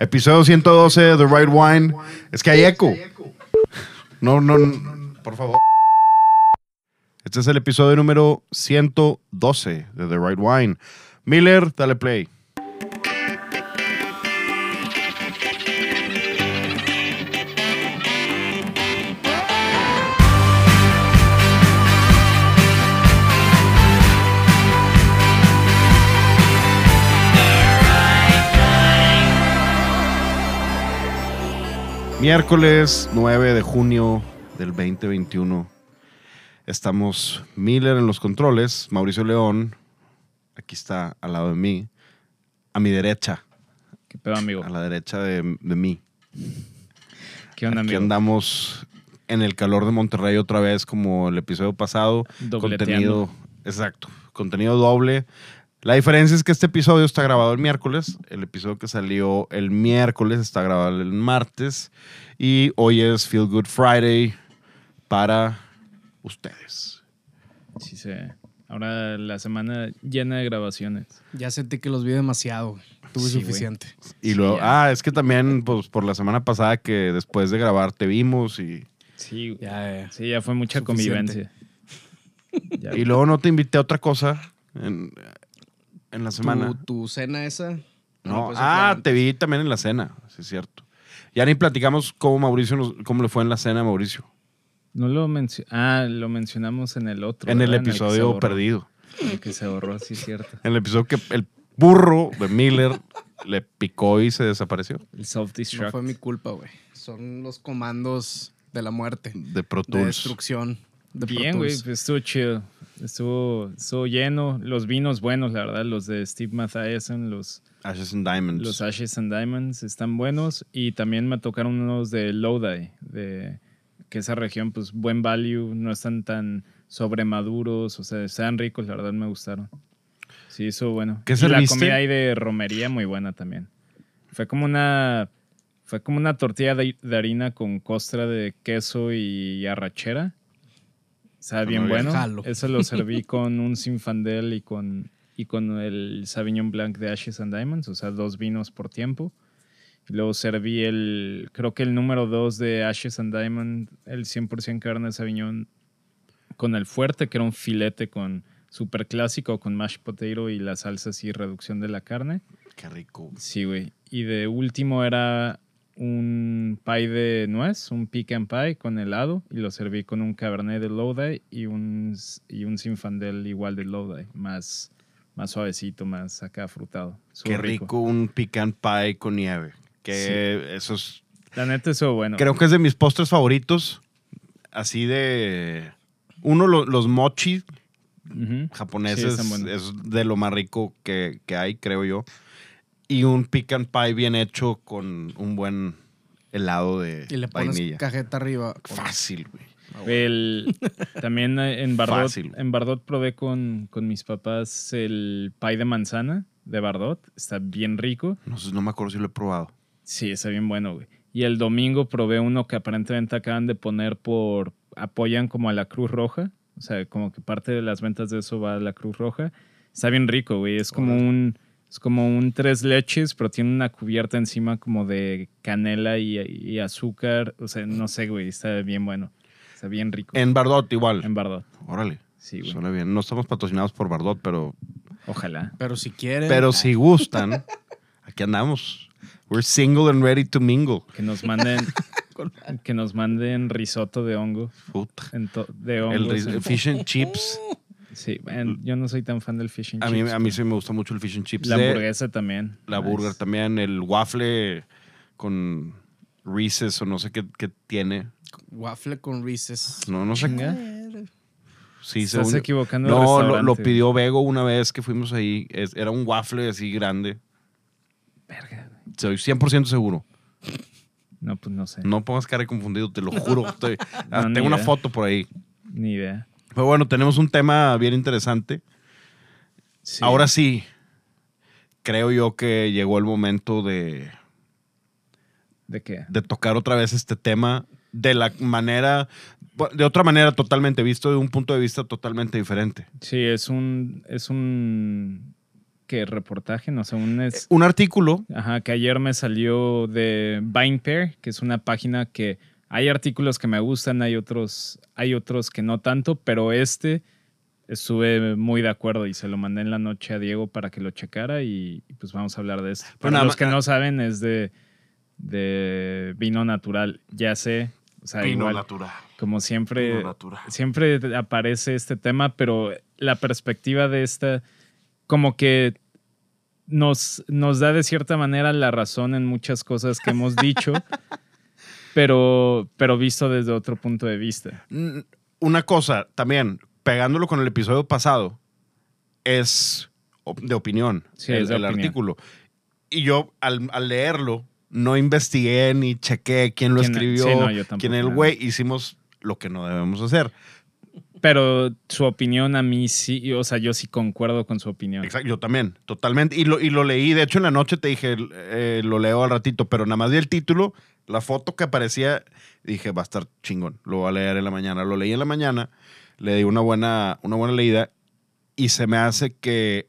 Episodio 112 de The Right Wine. Es que hay eco. No, no, no, por favor. Este es el episodio número 112 de The Right Wine. Miller, dale play. Miércoles 9 de junio del 2021. Estamos Miller en los controles, Mauricio León, aquí está al lado de mí, a mi derecha, ¿Qué pedo, amigo? a la derecha de, de mí. ¿Qué onda, Aquí amigo? andamos en el calor de Monterrey otra vez como el episodio pasado. Contenido, exacto, contenido doble. La diferencia es que este episodio está grabado el miércoles, el episodio que salió el miércoles está grabado el martes y hoy es Feel Good Friday para ustedes. Sí, sí. Ahora la semana llena de grabaciones. Ya sentí que los vi demasiado. Tuve Sí, suficiente. Y Sí, luego, ya. ah, es que también pues, por la semana pasada que después de grabar te vimos y, Sí. Ya, ya. Sí, ya fue mucha Suficiente. convivencia. Ya, y luego no te invité a otra cosa en, en la semana. ¿Tu, tu cena esa? No, pues, ah, te vi también en la cena, sí es cierto. Ya ni platicamos cómo Mauricio nos- cómo le fue en la cena a Mauricio. No lo mencionamos. Ah, lo mencionamos en el otro. en el episodio borró. perdido. En el que se borró, sí, es cierto. En el episodio que el burro de Miller le picó y se desapareció El self-destruct. No fue mi culpa, güey. Son los comandos de la muerte. de Pro De Tools. destrucción. De Pro Bien, güey, pues estuvo chido. Estuvo, estuvo lleno. Los vinos buenos, la verdad. Los de Steve Mathiasen, los, Ashes and Diamonds. los Ashes and Diamonds están buenos. Y también me tocaron unos de Lodi, de que esa región, pues buen value, no están tan sobremaduros, o sea, están ricos, la verdad me gustaron. Sí, eso bueno. ¿Qué y la comida ahí de romería muy buena también. Fue como una fue como una tortilla de, de harina con costra de queso y arrachera. Sabe bien bueno. Jalo. Eso lo serví con un Sinfandel y con y con el Sauvignon Blanc de Ashes and Diamonds, o sea, dos vinos por tiempo. Y luego serví el, creo que el número dos de Ashes and Diamond, el 100% carne de Sauvignon con el fuerte, que era un filete con super clásico, con mashed potato y la salsa así, reducción de la carne. Qué rico. Sí, güey. Y de último era un pie de nuez, un pecan pie con helado, y lo serví con un cabernet de Lodi y un, y un Sinfandel igual de Lodi, más, más suavecito, más acá frutado. Qué rico un pecan pie con nieve. Que eso es La neta, eso bueno. Creo que es de mis postres favoritos. Así de. Uno, lo- los mochi japoneses Sí, es de lo más rico que, que hay, creo yo. Y un pecan pie bien hecho con un buen helado de Y le pones vainilla. cajeta arriba. Fácil, güey. El, también en Bardot, Fácil. en Bardot probé con, con mis papás el pie de manzana de Bardot. Está bien rico. No, sé, no me acuerdo si lo he probado. Sí, está bien bueno, güey. Y el domingo probé uno que aparentemente acaban de poner por... Apoyan como a la Cruz Roja. O sea, como que parte de las ventas de eso va a la Cruz Roja. Está bien rico, güey. Es como un... Es como un tres leches, pero tiene una cubierta encima como de canela y, y azúcar. O sea, no sé, güey. Está bien bueno. Está bien rico. En Bardot igual. En Bardot. Órale. Sí, güey. Suena bien. No estamos patrocinados por Bardot, pero, Ojalá. Pero si quieren. pero si gustan, aquí andamos. We're single and ready to mingle. Que nos manden... que nos manden risotto de hongo. Puta. en to- de El, hongos. ris- el fish and chips. Sí, en- yo no soy tan fan del fish and A mí, chips, a mí sí me gusta mucho el fish and chips. La de- hamburguesa también. La Nice. burger también. El waffle con Reese's o no sé qué, qué tiene. Waffle con Reese's. No, no sé. Chinga. Sí, Estás según- equivocando No, lo, lo pidió Bego una vez que fuimos ahí. Es- era un waffle así grande. Verga, güey. Soy 100% seguro. No, pues no sé. No pongas cara de confundido, te lo juro. Estoy- No, ni tengo una idea. foto por ahí. Ni idea. Pero bueno, tenemos un tema bien interesante. Sí. Ahora sí, creo yo que llegó el momento de, ¿De qué? de tocar otra vez este tema de la manera, de otra manera totalmente visto, de un punto de vista totalmente diferente. Sí, es un. Es un. que reportaje, no sé, un es, Un artículo. ajá, que ayer me salió de VinePair, que es una página que hay artículos que me gustan, hay otros, hay otros que no tanto, pero este estuve muy de acuerdo y se lo mandé en la noche a Diego para que lo checara y, y pues vamos a hablar de esto. Para los que no saben, es de, de vino natural. Ya sé, o sea, igual, natural. como siempre, Vino natural. siempre aparece este tema, pero la perspectiva de esta, como que nos, nos da de cierta manera la razón en muchas cosas que hemos dicho, pero, pero visto desde otro punto de vista. Mm, Una cosa, también, pegándolo con el episodio pasado, es de opinión, Sí, el, es de el opinión. artículo. Y yo, al, al leerlo, no investigué ni chequé quién lo ¿Quién- escribió, sí, no, yo tampoco, quién es el güey. Hicimos lo que no debemos hacer. Pero su opinión a mí sí, o sea, yo sí concuerdo con su opinión. Exacto, yo también, totalmente. Y lo, y lo leí, de hecho en la noche te dije, eh, lo leo al ratito, pero nada más vi el título, la foto que aparecía, dije, va a estar chingón, lo voy a leer en la mañana. Lo leí en la mañana, le di una buena, una buena leída y se me hace que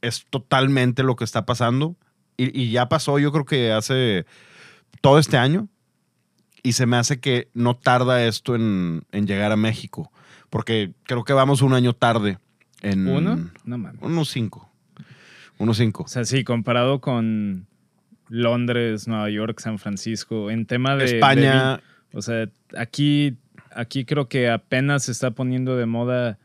es totalmente lo que está pasando. Y, y ya pasó, yo creo que hace todo este año. Y se me hace que no tarda esto en, en llegar a México. Porque creo que vamos un año tarde. En, ¿Uno? No mames. unos cinco. Unos cinco. O sea, sí, comparado con Londres, Nueva York, San Francisco, en tema de... España. de- o sea, aquí, aquí creo que apenas se está poniendo de moda,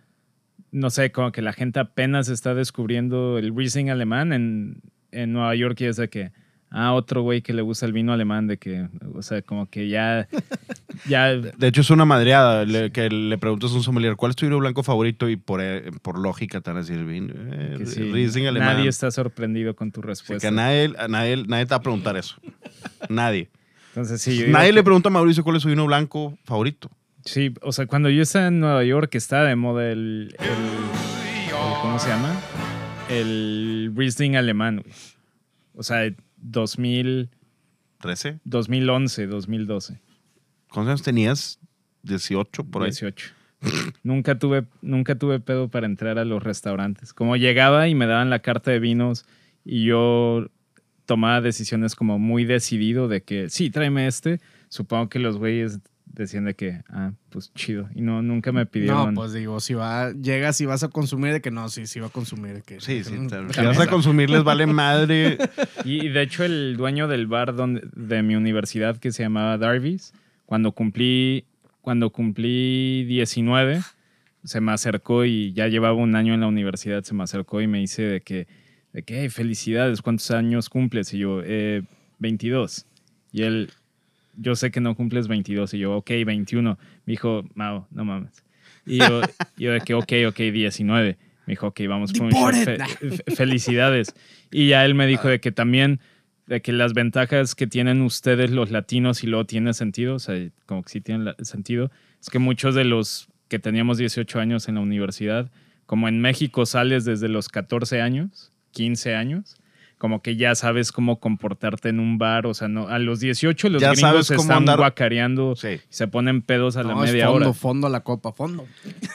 no sé, como que la gente apenas está descubriendo el Riesling alemán en, en Nueva York y es de que, ah, otro güey que le gusta el vino alemán, de que, o sea, como que ya, ya, de hecho, es una madreada le- que le preguntas a un sommelier cuál es tu vino blanco favorito y por, eh, por lógica te van a decir vino. eh, que sí, Riesling alemán. nadie está sorprendido con tu O sea, respuesta. que a nadie, a nadie, nadie te va a preguntar eso. nadie. Entonces, sí, yo Nadie que- le pregunta a Mauricio cuál es su vino blanco favorito. Sí, o sea, cuando yo estaba en Nueva York estaba de moda el, el- el- ¿cómo se llama? El Riesling alemán, güey. O sea, 2000, ¿13? 2011, 2012, ¿Cuántos años tenías? 18 por ahí. 18. nunca tuve nunca tuve pedo para entrar a los restaurantes. Como llegaba y me daban la carta de vinos y yo tomaba decisiones como muy decidido de que sí, tráeme este. Supongo que los güeyes decían de que, ah, pues chido. Y no, nunca me pidieron. No, pues digo, si va, llegas y vas a consumir, de que no, sí, sí va a consumir. De que, Sí, sí. Te- Si vas a consumir, les vale madre. Y, y de hecho el dueño del bar donde, de mi universidad que se llamaba Darby's, cuando cumplí, cuando cumplí 19, se me acercó y ya llevaba un año en la universidad, se me acercó y me dice de que, de que "Hey, felicidades, ¿cuántos años cumples? Y yo, eh, 22. Y él, yo sé que no cumples 22. Y yo, ok, 21. Me dijo, Mao, no mames. Y yo, yo de que, ok, ok, 19. Me dijo, ok, vamos. Deported. Fe- fe- felicidades. Y ya él me dijo de que también, de que las ventajas que tienen ustedes los latinos y luego tiene sentido, o sea, como que sí tiene sentido, es que muchos de los que teníamos 18 años en la universidad, como en México sales desde los 14 años, 15 años, como que ya sabes cómo comportarte en un bar, o sea, no, a los 18 los Ya gringos sabes cómo están andar- guacareando Sí. y se ponen pedos a la No, es media fondo, hora. fondo a la copa, fondo.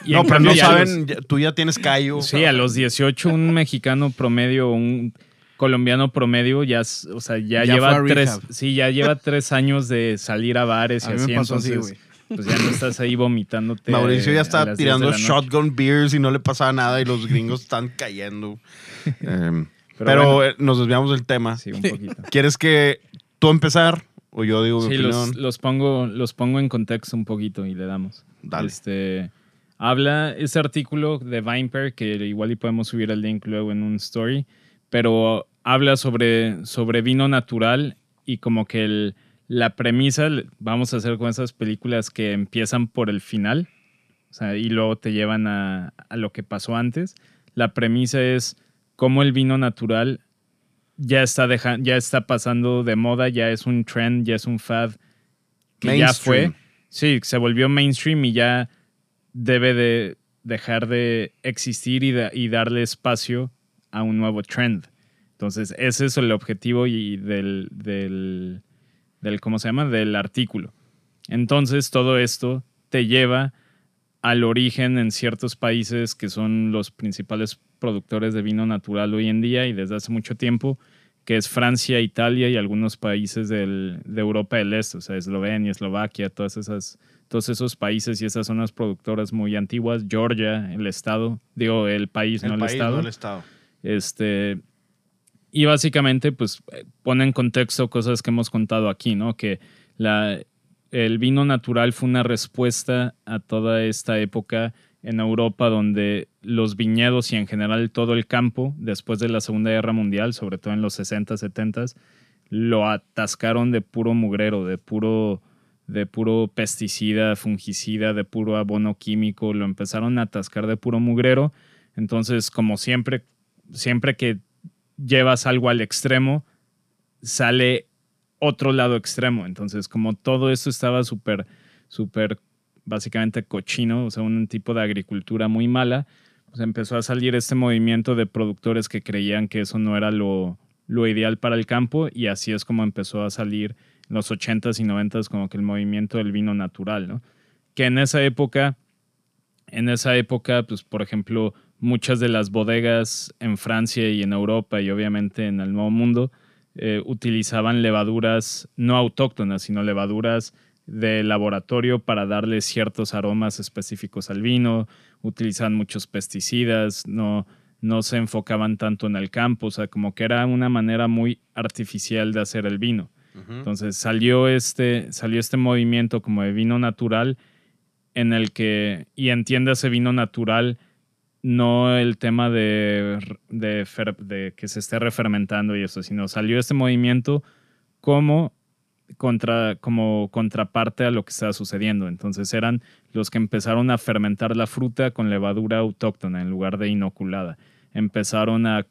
Y no, pero cambio no los- saben, ya- tú ya tienes callo. Sí, a los 18 un mexicano promedio, un colombiano promedio, ya, o sea, ya, Ya lleva tres, sí, ya lleva tres años de salir a bares y A mí así, me pasó así, entonces, güey. pues ya no estás ahí vomitándote. Mauricio ya está las 10 de tirando la shotgun beers y no le pasaba nada y los gringos están cayendo. Em, pero Pero bueno. eh, nos desviamos del tema. Sí, un poquito. ¿Quieres que tú empezar o yo digo mi Sí, los, los pongo, los pongo en contexto un poquito y le damos. Dale. Este, habla ese artículo de Vinepair, que igual y podemos subir el link luego en un story, pero habla sobre, sobre vino natural y como que el- la premisa, vamos a hacer con esas películas que empiezan por el final, o sea, y luego te llevan a, a lo que pasó antes. La premisa es cómo el vino natural ya está, deja- ya está pasando de moda, ya es un trend, ya es un fad que ya fue. Sí, se volvió mainstream y ya debe de dejar de existir y, y darle espacio a un nuevo trend. Entonces, ese es el objetivo y del, del, del, ¿cómo se llama? Del artículo. Entonces, todo esto te lleva al origen en ciertos países que son los principales productores de vino natural hoy en día y desde hace mucho tiempo, que es Francia, Italia y algunos países del, de Europa del Este, o sea, Eslovenia, Eslovaquia, todas esas, todos esos países y esas zonas productoras muy antiguas, Georgia, el estado, digo, el país, no el país, estado. No el estado. Este, y básicamente, pues, pone en contexto cosas que hemos contado aquí, ¿no? Que la, el vino natural fue una respuesta a toda esta época en Europa donde los viñedos y en general todo el campo, después de la Segunda Guerra Mundial, sobre todo en los 60, 70, lo atascaron de puro mugrero, de puro, de puro pesticida, fungicida, de puro abono químico, lo empezaron a atascar de puro mugrero. Entonces, como siempre, siempre que llevas algo al extremo, sale otro lado extremo. Entonces, como todo esto estaba súper, súper básicamente cochino, o sea, un tipo de agricultura muy mala, pues empezó a salir este movimiento de productores que creían que eso no era lo, lo ideal para el campo y así es como empezó a salir en los 80s y 90s como que el movimiento del vino natural, ¿no? Que en esa época, en esa época, pues por ejemplo, muchas de las bodegas en Francia y en Europa y obviamente en el Nuevo Mundo eh, utilizaban levaduras no autóctonas, sino levaduras de laboratorio para darle ciertos aromas específicos al vino, utilizaban muchos pesticidas, no, no se enfocaban tanto en el campo, o sea, como que era una manera muy artificial de hacer el vino. Entonces salió este, salió este movimiento como de vino natural en el que, y entiende vino natural, no el tema de, de, de, que se esté refermentando y eso, sino salió este movimiento como contra, como contraparte a lo que estaba sucediendo. Entonces eran los que empezaron a fermentar la fruta con levadura autóctona en lugar de inoculada. Empezaron a,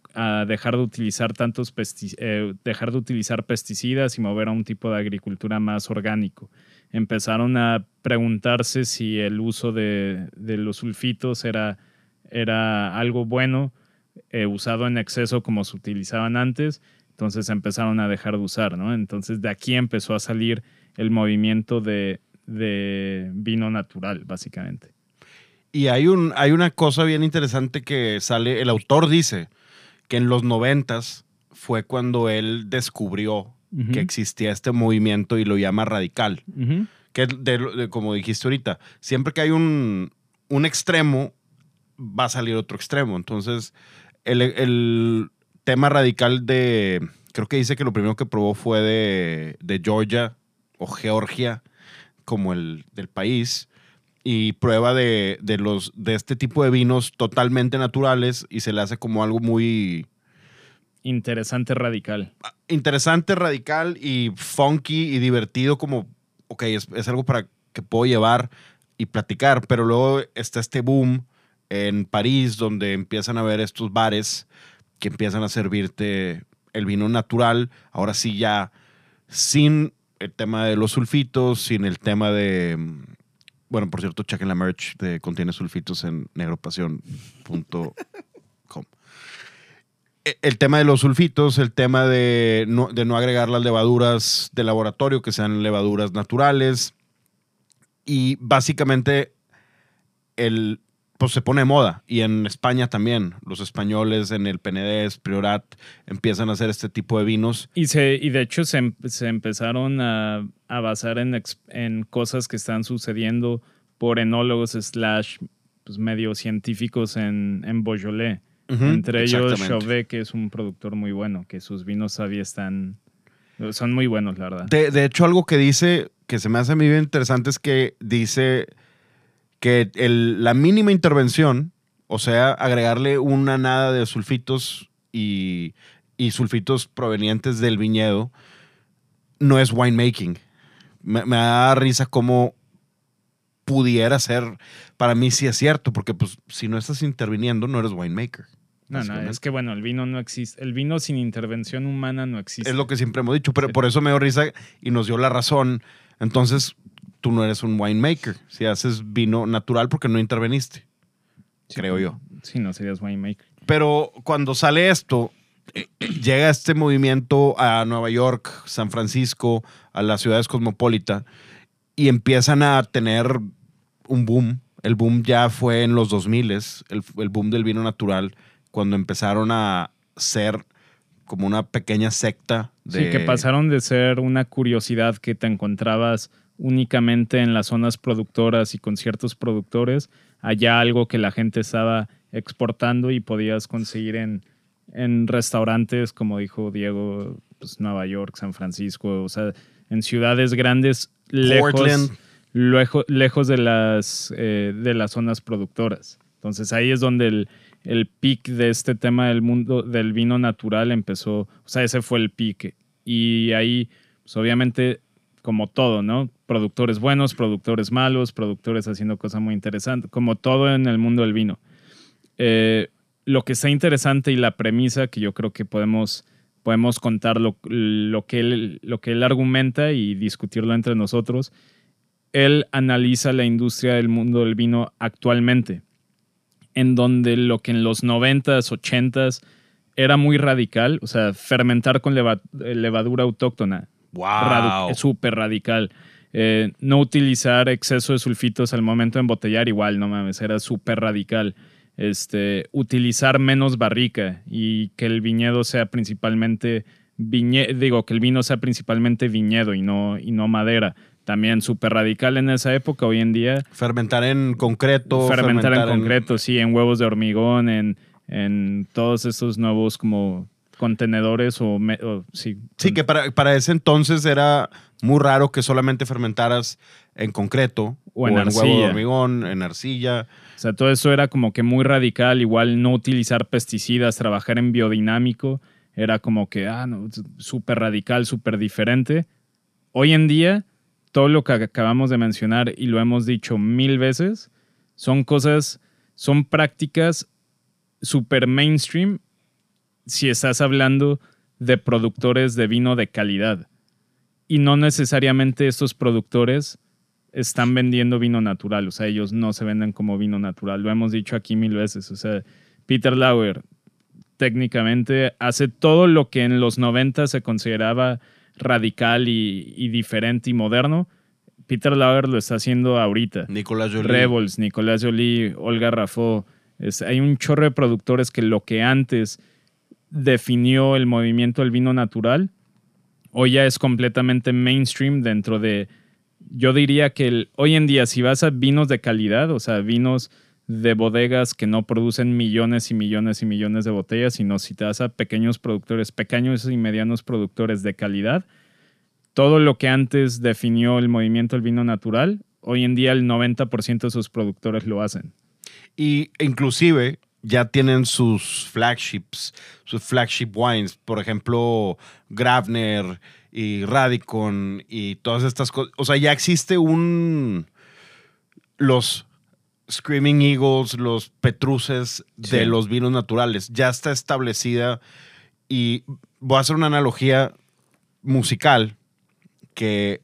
dejar de utilizar tantos eh, dejar de utilizar pesticidas y mover a un tipo de agricultura más orgánico. Empezaron a preguntarse si el uso de, los sulfitos era, era algo bueno, eh, usado en exceso como se utilizaban antes entonces empezaron a dejar de usar, ¿no? Entonces de aquí empezó a salir el movimiento de, vino natural, básicamente. Y hay, un, hay una cosa bien interesante que sale, el autor dice que en los noventas fue cuando él descubrió que existía este movimiento y lo llama radical. Que como dijiste ahorita, siempre que hay un, un, extremo, va a salir otro extremo. Entonces, el, el tema radical de, creo que dice que lo primero que probó fue de, Georgia o Georgia, como el del país, y prueba de, los, de este tipo de vinos totalmente naturales y se le hace como algo muy... Interesante, radical. Interesante, radical y funky y divertido, como, ok, es, es algo para que puedo llevar y platicar, pero luego está este boom en París donde empiezan a ver estos bares que empiezan a servirte el vino natural, ahora sí ya sin el tema de los sulfitos, sin el tema de... Bueno, por cierto, chequen la merch de Contiene Sulfitos en negropasión.com. E, el tema de los sulfitos, el tema de no, de no agregar las levaduras de laboratorio, que sean levaduras naturales. Y básicamente el, pues se pone de moda. Y en España también. Los españoles en el PNDES, Priorat, empiezan a hacer este tipo de vinos. Y, se, y de hecho se, em, se empezaron a, a basar en, en, cosas que están sucediendo por enólogos slash pues, medio científicos en, en Beaujolais. Entre ellos Chauvet, que es un productor muy bueno, que sus vinos todavía están... Son muy buenos, la verdad. De, de hecho, algo que dice, que se me hace muy bien interesante, es que dice que la mínima intervención, o sea, agregarle una nada de sulfitos y, sulfitos provenientes del viñedo, no es winemaking. Me, me da risa cómo pudiera ser, para mí sí es cierto, porque pues si no estás interviniendo no eres winemaker. No, no, es que bueno, el vino no existe. El vino sin intervención humana no existe. Es lo que siempre hemos dicho, pero por eso me dio risa y nos dio la razón. Entonces, tú no eres un winemaker. Si haces vino natural porque no interveniste, creo yo. Sí, no serías winemaker. Pero cuando sale esto, llega este movimiento a Nueva York, San Francisco, a las ciudades cosmopolitas, y empiezan a tener un boom El boom ya fue en los 2000, el, el boom del vino natural, cuando empezaron a ser como una pequeña secta de... Sí, que pasaron de ser una curiosidad que te encontrabas únicamente en las zonas productoras y con ciertos productores, allá algo que la gente estaba exportando y podías conseguir en, en restaurantes, como dijo Diego, pues Nueva York, San Francisco, o sea, en ciudades grandes, lejos, lejo- lejos de, las, eh, de las zonas productoras. Entonces ahí es donde el, el peak de este tema del mundo del vino natural empezó, o sea, ese fue el peak. Y ahí, pues obviamente, como todo, ¿no? Productores buenos, productores malos, productores haciendo cosas muy interesantes, como todo en el mundo del vino. Eh, lo que está interesante y la premisa que yo creo que podemos, podemos contar lo, lo que él, lo que él argumenta y discutirlo entre nosotros, él analiza la industria del mundo del vino actualmente, en donde lo que en los 90s, 80s era muy radical, o sea, fermentar con leva- levadura autóctona, radu- ¡Wow! súper radical. Eh, no utilizar exceso de sulfitos al momento de embotellar, igual, no mames, era súper radical. Este, utilizar menos barrica y que el viñedo sea principalmente viñe digo, que el vino sea principalmente viñedo y no, y no madera. También súper radical en esa época. Hoy en día, Fermentar en concreto. fermentar, en concreto, sí, en huevos de hormigón, en, en todos estos nuevos como contenedores o, me- o sí, Sí, que para, para ese entonces era muy raro que solamente fermentaras en concreto. O en huevo de hormigón, en arcilla. O sea, todo eso era como que muy radical, igual no utilizar pesticidas, trabajar en biodinámico, era como que, ah, no, súper radical, súper diferente. Hoy en día, todo lo que acabamos de mencionar y lo hemos dicho mil veces, son cosas, son prácticas súper mainstream si estás hablando de productores de vino de calidad. Y no necesariamente estos productores están vendiendo vino natural, o sea, ellos no se venden como vino natural, lo hemos dicho aquí mil veces, o sea, Peter Lauer técnicamente hace todo lo que en los 90 se consideraba radical y, y diferente y moderno, Peter Lauer lo está haciendo ahorita. Nicolás Jolie. Rebels, Nicolás Jolie, Olga Rafó. Es- hay un chorro de productores que lo que antes definió el movimiento del vino natural, hoy ya es completamente mainstream dentro de, yo diría que el- hoy en día si vas a vinos de calidad, o sea, vinos de bodegas que no producen millones y millones y millones de botellas, sino si te vas a pequeños productores, pequeños y medianos productores de calidad, todo lo que antes definió el movimiento del vino natural, hoy en día el 90% de sus productores lo hacen. Y inclusive ya tienen sus flagships, sus flagship wines. Por ejemplo, Gravner y Radicon y todas estas cosas. O sea, ya existe un... Los Screaming Eagles, los Petruces de Sí. los vinos naturales. Ya está establecida y voy a hacer una analogía musical que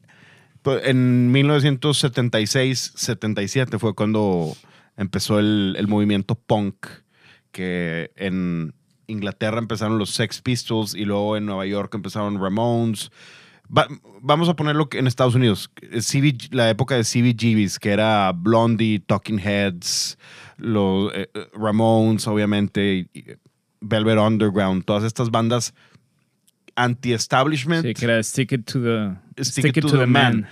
pues, en 1976-77 fue cuando empezó el, el movimiento punk, que en Inglaterra empezaron los Sex Pistols y luego en Nueva York empezaron Ramones. Va- vamos a ponerlo en Estados Unidos, CB la época de CBGBs, que era Blondie, Talking Heads, los eh, eh, Ramones, obviamente, Velvet Underground, todas estas bandas anti-establishment Sí, que era Stick It to the, Stick It to the Man.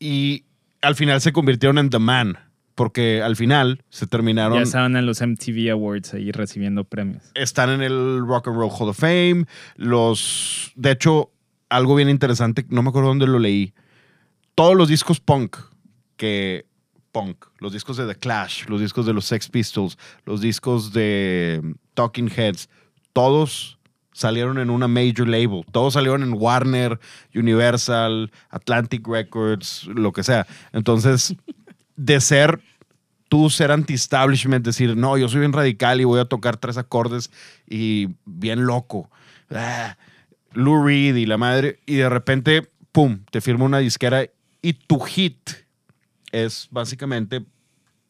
y al final se convirtieron en The Man, porque al final se terminaron, Ya estaban en los MTV Awards ahí recibiendo premios. están en el Rock and Roll Hall of Fame, los, de hecho, algo bien interesante, no me acuerdo dónde lo leí, todos los discos punk que punk, los discos de The Clash, los discos de los Sex Pistols, los discos de Talking Heads, todos salieron en una major label, todos salieron en Warner, Universal, Atlantic Records, lo que sea. Entonces, de ser tú ser anti-establishment, decir, no, yo soy bien radical y voy a tocar tres acordes y bien loco. Ah, Lou Reed y la madre, y de repente, pum, te firma una disquera y tu hit es básicamente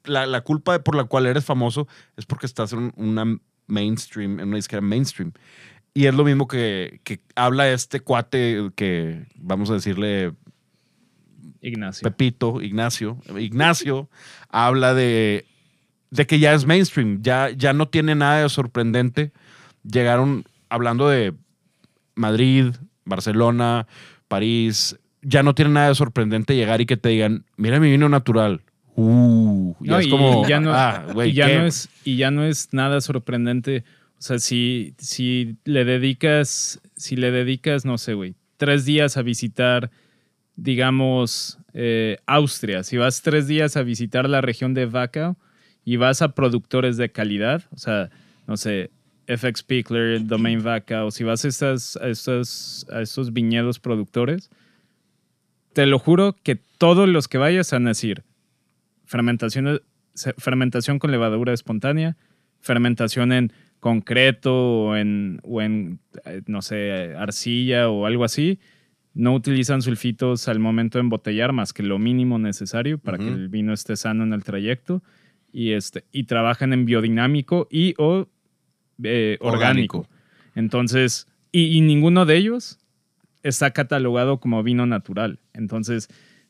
la, la culpa por la cual eres famoso es porque estás en una mainstream, en una disquera mainstream. Y es lo mismo que, que habla este cuate que, vamos a decirle, Ignacio. Pepito, Ignacio, Ignacio habla de, de que ya es mainstream, ya, ya no tiene nada de sorprendente. Llegaron hablando de Madrid, Barcelona, París, ya no tiene nada de sorprendente llegar y que te digan, mira mi vino natural. Uh, ya No, es y- como, ya no- ah, güey, y, ya ¿qué? no es, y ya no es nada sorprendente. O sea, si, si le dedicas, si le dedicas, no sé, güey, tres días a visitar, digamos, eh, Austria, si vas tres días a visitar la región de Wachau y vas a productores de calidad, o sea, no sé, FX Pickler, Domain Wachau, si vas a, estas, a, estos, a estos viñedos productores, te lo juro que todos los que vayas van a decir, fermentación, fermentación con levadura espontánea, fermentación en concreto o en, o en eh, no sé, arcilla o algo así. No utilizan sulfitos al momento de embotellar más que lo mínimo necesario para que el vino esté sano en el trayecto. Y, este, y trabajan en biodinámico y o eh, orgánico. Orgánico. Entonces, y, y ninguno de ellos está catalogado como vino natural. Entonces,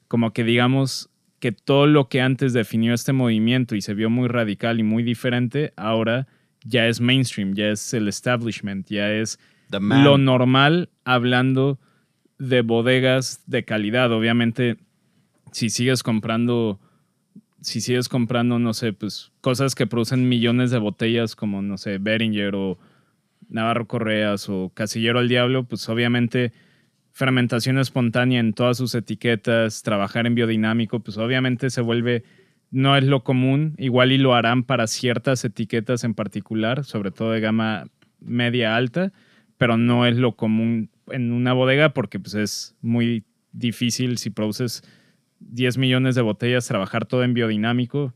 como que digamos que todo lo que antes definió este movimiento y se vio muy radical y muy diferente, ahora ya es mainstream, ya es el establishment, ya es lo normal hablando de bodegas de calidad. Obviamente, si sigues comprando, si sigues comprando, no sé, pues cosas que producen millones de botellas como, no sé, Beringer o Navarro Correas o Casillero al Diablo, pues obviamente fermentación espontánea en todas sus etiquetas, trabajar en biodinámico, pues obviamente se vuelve, no es lo común, igual y lo harán para ciertas etiquetas en particular, sobre todo de gama media alta, pero no es lo común en una bodega porque pues es muy difícil si produces 10 millones de botellas, trabajar todo en biodinámico,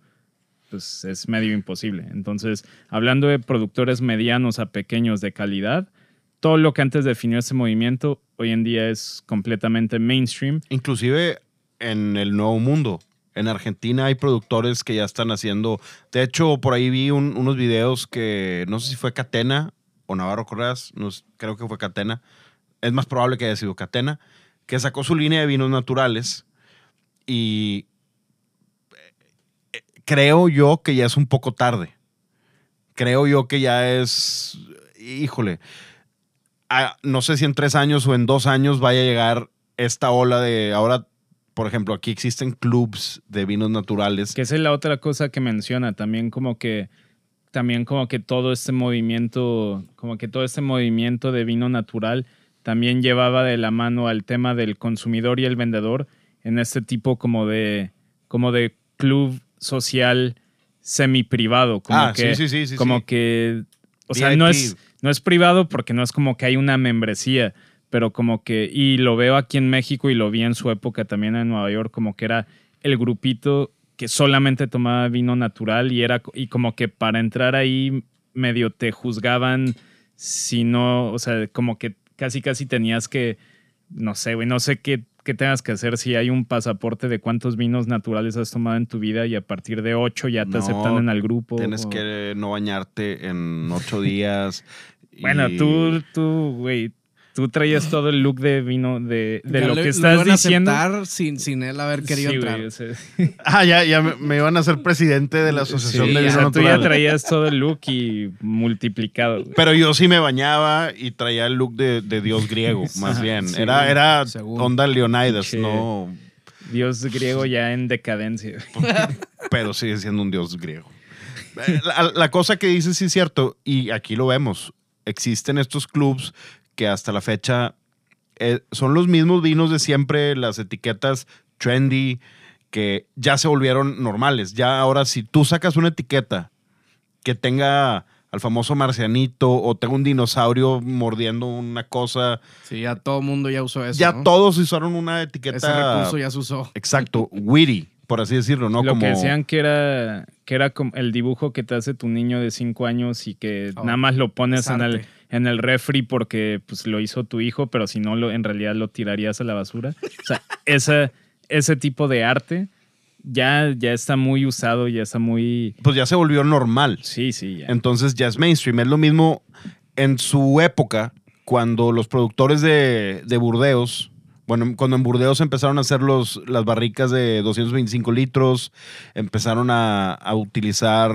pues es medio imposible. Entonces, hablando de productores medianos a pequeños de calidad, todo lo que antes definió ese movimiento hoy en día es completamente mainstream. Inclusive en el Nuevo Mundo. En Argentina hay productores que ya están haciendo. De hecho, por ahí vi un- unos videos que no sé si fue Catena o Navarro Correas, no creo que fue Catena. Es más probable que haya sido Catena, que sacó su línea de vinos naturales y eh, creo yo que ya es un poco tarde. Creo yo que ya es, híjole, no sé si en tres años o en dos años vaya a llegar esta ola de ahora, por ejemplo, aquí existen clubs de vinos naturales. Que esa es la otra cosa que menciona, también como que también como que todo este movimiento, como que todo este movimiento de vino natural también llevaba de la mano al tema del consumidor y el vendedor en este tipo como de como de club social semi privado, como ah, que sí, sí, sí, como que o sea, no es no es privado porque no es como que hay una membresía, pero como que y lo veo aquí en México y lo vi en su época también en Nueva York como que era el grupito que solamente tomaba vino natural y era y como que para entrar ahí medio te juzgaban si no, o sea, como que casi casi tenías que no sé, güey, no sé qué qué tengas que hacer si hay un pasaporte de cuántos vinos naturales has tomado en tu vida y a partir de ocho ya te No, aceptan en el grupo. Tienes o- que no bañarte en ocho días. Bueno, tú, tú, güey, tú traías todo el look de vino de, de lo le- que lo estás iban a diciendo. sin, sin él haber querido Sí, entrar. güey, o sea, Ah, ya, ya me, me iban a ser presidente de la Asociación sí, de o Vino sea, tú ya Natural. traías todo el look y multiplicado. güey. Pero yo sí me bañaba y traía el look de, de dios griego, más Ajá, bien. sí, era era onda Leonidas, no, Dios griego ya en decadencia. güey. pero sigue siendo un dios griego. Eh, La, la cosa que dices sí es cierto, y aquí lo vemos. Existen estos clubs que hasta la fecha eh, son los mismos vinos de siempre, las etiquetas trendy, que ya se volvieron normales. Ya ahora, si tú sacas una etiqueta que tenga al famoso marcianito o tenga un dinosaurio mordiendo una cosa, Sí, ya todo el mundo ya usó eso. ya ¿no? todos usaron una etiqueta. Ese recurso ya se usó. Exacto, witty, por así decirlo, ¿no? Lo Como, que decían que era, que era como el dibujo que te hace tu niño de 5 años y que Oh, nada más lo pones es en el, arte. En el refri porque pues, lo hizo tu hijo, pero si no, lo, en realidad lo tirarías a la basura. O sea, esa, ese tipo de arte ya, ya está muy usado, ya está muy... pues ya se volvió normal. Sí, sí, ya. Entonces ya es mainstream. Es lo mismo en su época, cuando los productores de, de Burdeos, Bueno, cuando en Burdeos empezaron a hacer los, las barricas de 225 litros, empezaron a, a utilizar,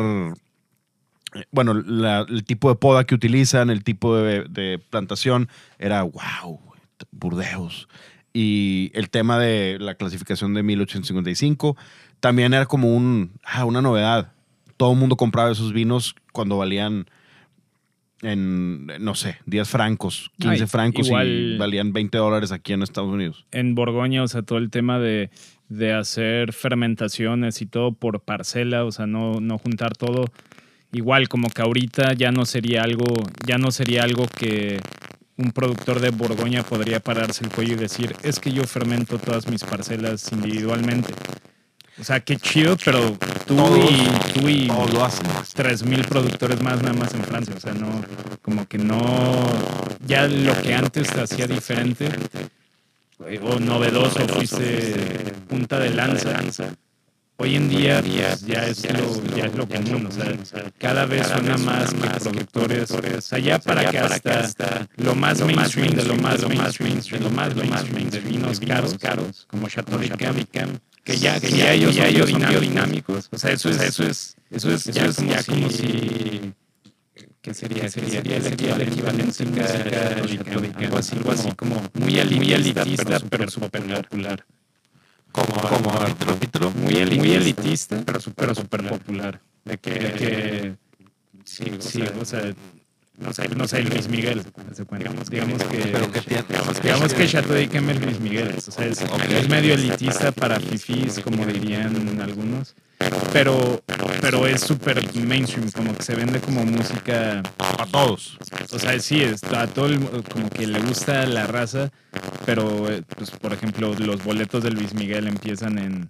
bueno, la- el tipo de poda que utilizan, el tipo de, de plantación, era wow, Burdeos. Y el tema de la clasificación de 1855 también era como un, ah, una novedad. Todo el mundo compraba esos vinos cuando valían en, no sé, 10 francos, 15 Ay, francos y valían 20 dólares aquí en Estados Unidos. En Borgoña, o sea, todo el tema de, de hacer fermentaciones y todo por parcela, o sea, no, no juntar todo. Igual, como que ahorita ya no sería algo, ya no sería algo que un productor de Borgoña podría pararse el cuello y decir, es que yo fermento todas mis parcelas individualmente. O sea, qué chido, pero tú Todos- y tú y hacen. 3000 productores más nada más en Francia. O sea, no, como que no, ya lo que antes te hacía diferente o novedoso, fuiste punta de lanza. Hoy en día pues, ya, es lo, ya es lo común, o sea, cada vez suena más que productores, o sea, ya para que hasta lo más mainstream de lo más mainstream, de lo más mainstream de vinos caros, como Chateau Yquem, que ya, que ya ellos, ya ellos son biodinámicos, o sea, eso es, eso es, eso es ya, como, ya como si que sería, sería, el equivalente en música de Chateau Yquem, algo así, algo así como muy elitista, pero súper popular. Como, como, te repítelo. Muy, elitista, muy elitista, pero súper super popular. De que, de que sí, sí, o sea, no sé, no sé, Luis Miguel, digamos, digamos que, Pero que tiene- digamos, digamos que Chateau Luis Miguel, o sea, es, es medio elitista para fifís, como dirían algunos, pero, pero es súper mainstream, como que se vende como música Para todos. o sea, sí, está a todo el, como que le gusta la raza, pero, eh, pues, por ejemplo, los boletos de Luis Miguel empiezan en,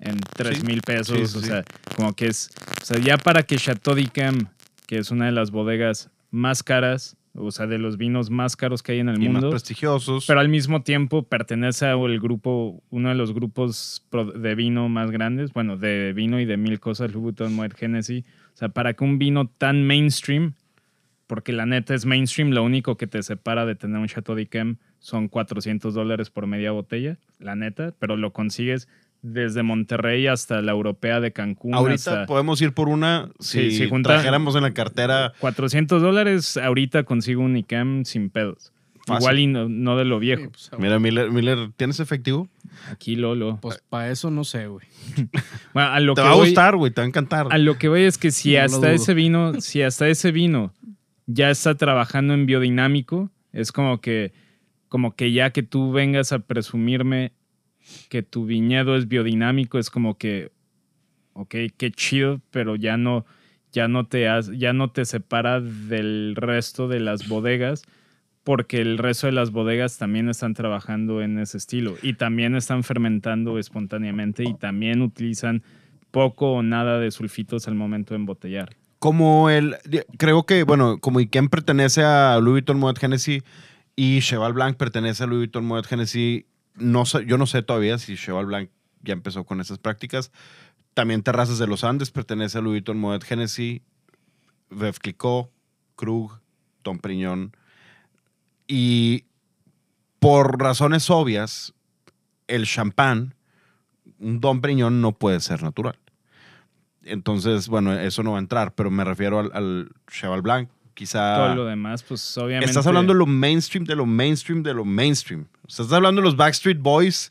en 3 Sí. mil pesos. Sí, o sí. sea, como que es. O sea, ya para que Chateau d'Yquem, que es una de las bodegas más caras, o sea, de los vinos más caros que hay en el Y más mundo, prestigiosos. pero al mismo tiempo pertenece al grupo, uno de los grupos de vino más grandes, bueno, de vino y de mil cosas, Louboutin, Moet, Hennessy. O sea, para que un vino tan mainstream, porque la neta es mainstream, lo único que te separa de tener un Chateau d'Yquem son 400 dólares por media botella, la neta, pero lo consigues desde Monterrey hasta la europea de Cancún. Ahorita hasta podemos ir por una si Sí, trajéramos en la cartera 400 dólares, ahorita consigo un Icam sin pedos. Fácil. Igual y no, no de lo viejo. Sí, pues, Mira, Miller, Miller, ¿tienes efectivo? Aquí Lolo. Pues para eso no sé, güey. Bueno, a lo Te que va a gustar, güey, te va a encantar. A lo que voy es que si No hasta ese vino, si hasta ese vino ya está trabajando en biodinámico, es como que, como que ya que tú vengas a presumirme que tu viñedo es biodinámico, es como que, ok, qué chido, pero ya no, ya no te has- ya no te separa del resto de las bodegas, porque el resto de las bodegas también están trabajando en ese estilo y también están fermentando espontáneamente y también utilizan poco o nada de sulfitos al momento de embotellar. Como el, creo que, bueno, como Iken pertenece a Louis Vuitton Moet Hennessy y Cheval Blanc pertenece a Louis Vuitton Moet no sé, yo no sé todavía si Cheval Blanc ya empezó con esas prácticas. También Terrazas de los Andes pertenece a Louis Vuitton Moet Hennessy, Veuve Clicquot, Krug, Tom Priñón. Y por razones obvias, el champán, un Dom Priñón no puede ser natural. Entonces, bueno, eso no va a entrar, pero me refiero al, al Cheval Blanc. Quizá. Todo lo demás, pues obviamente. Estás hablando de lo mainstream, de lo mainstream, de lo mainstream. Estás hablando de los Backstreet Boys,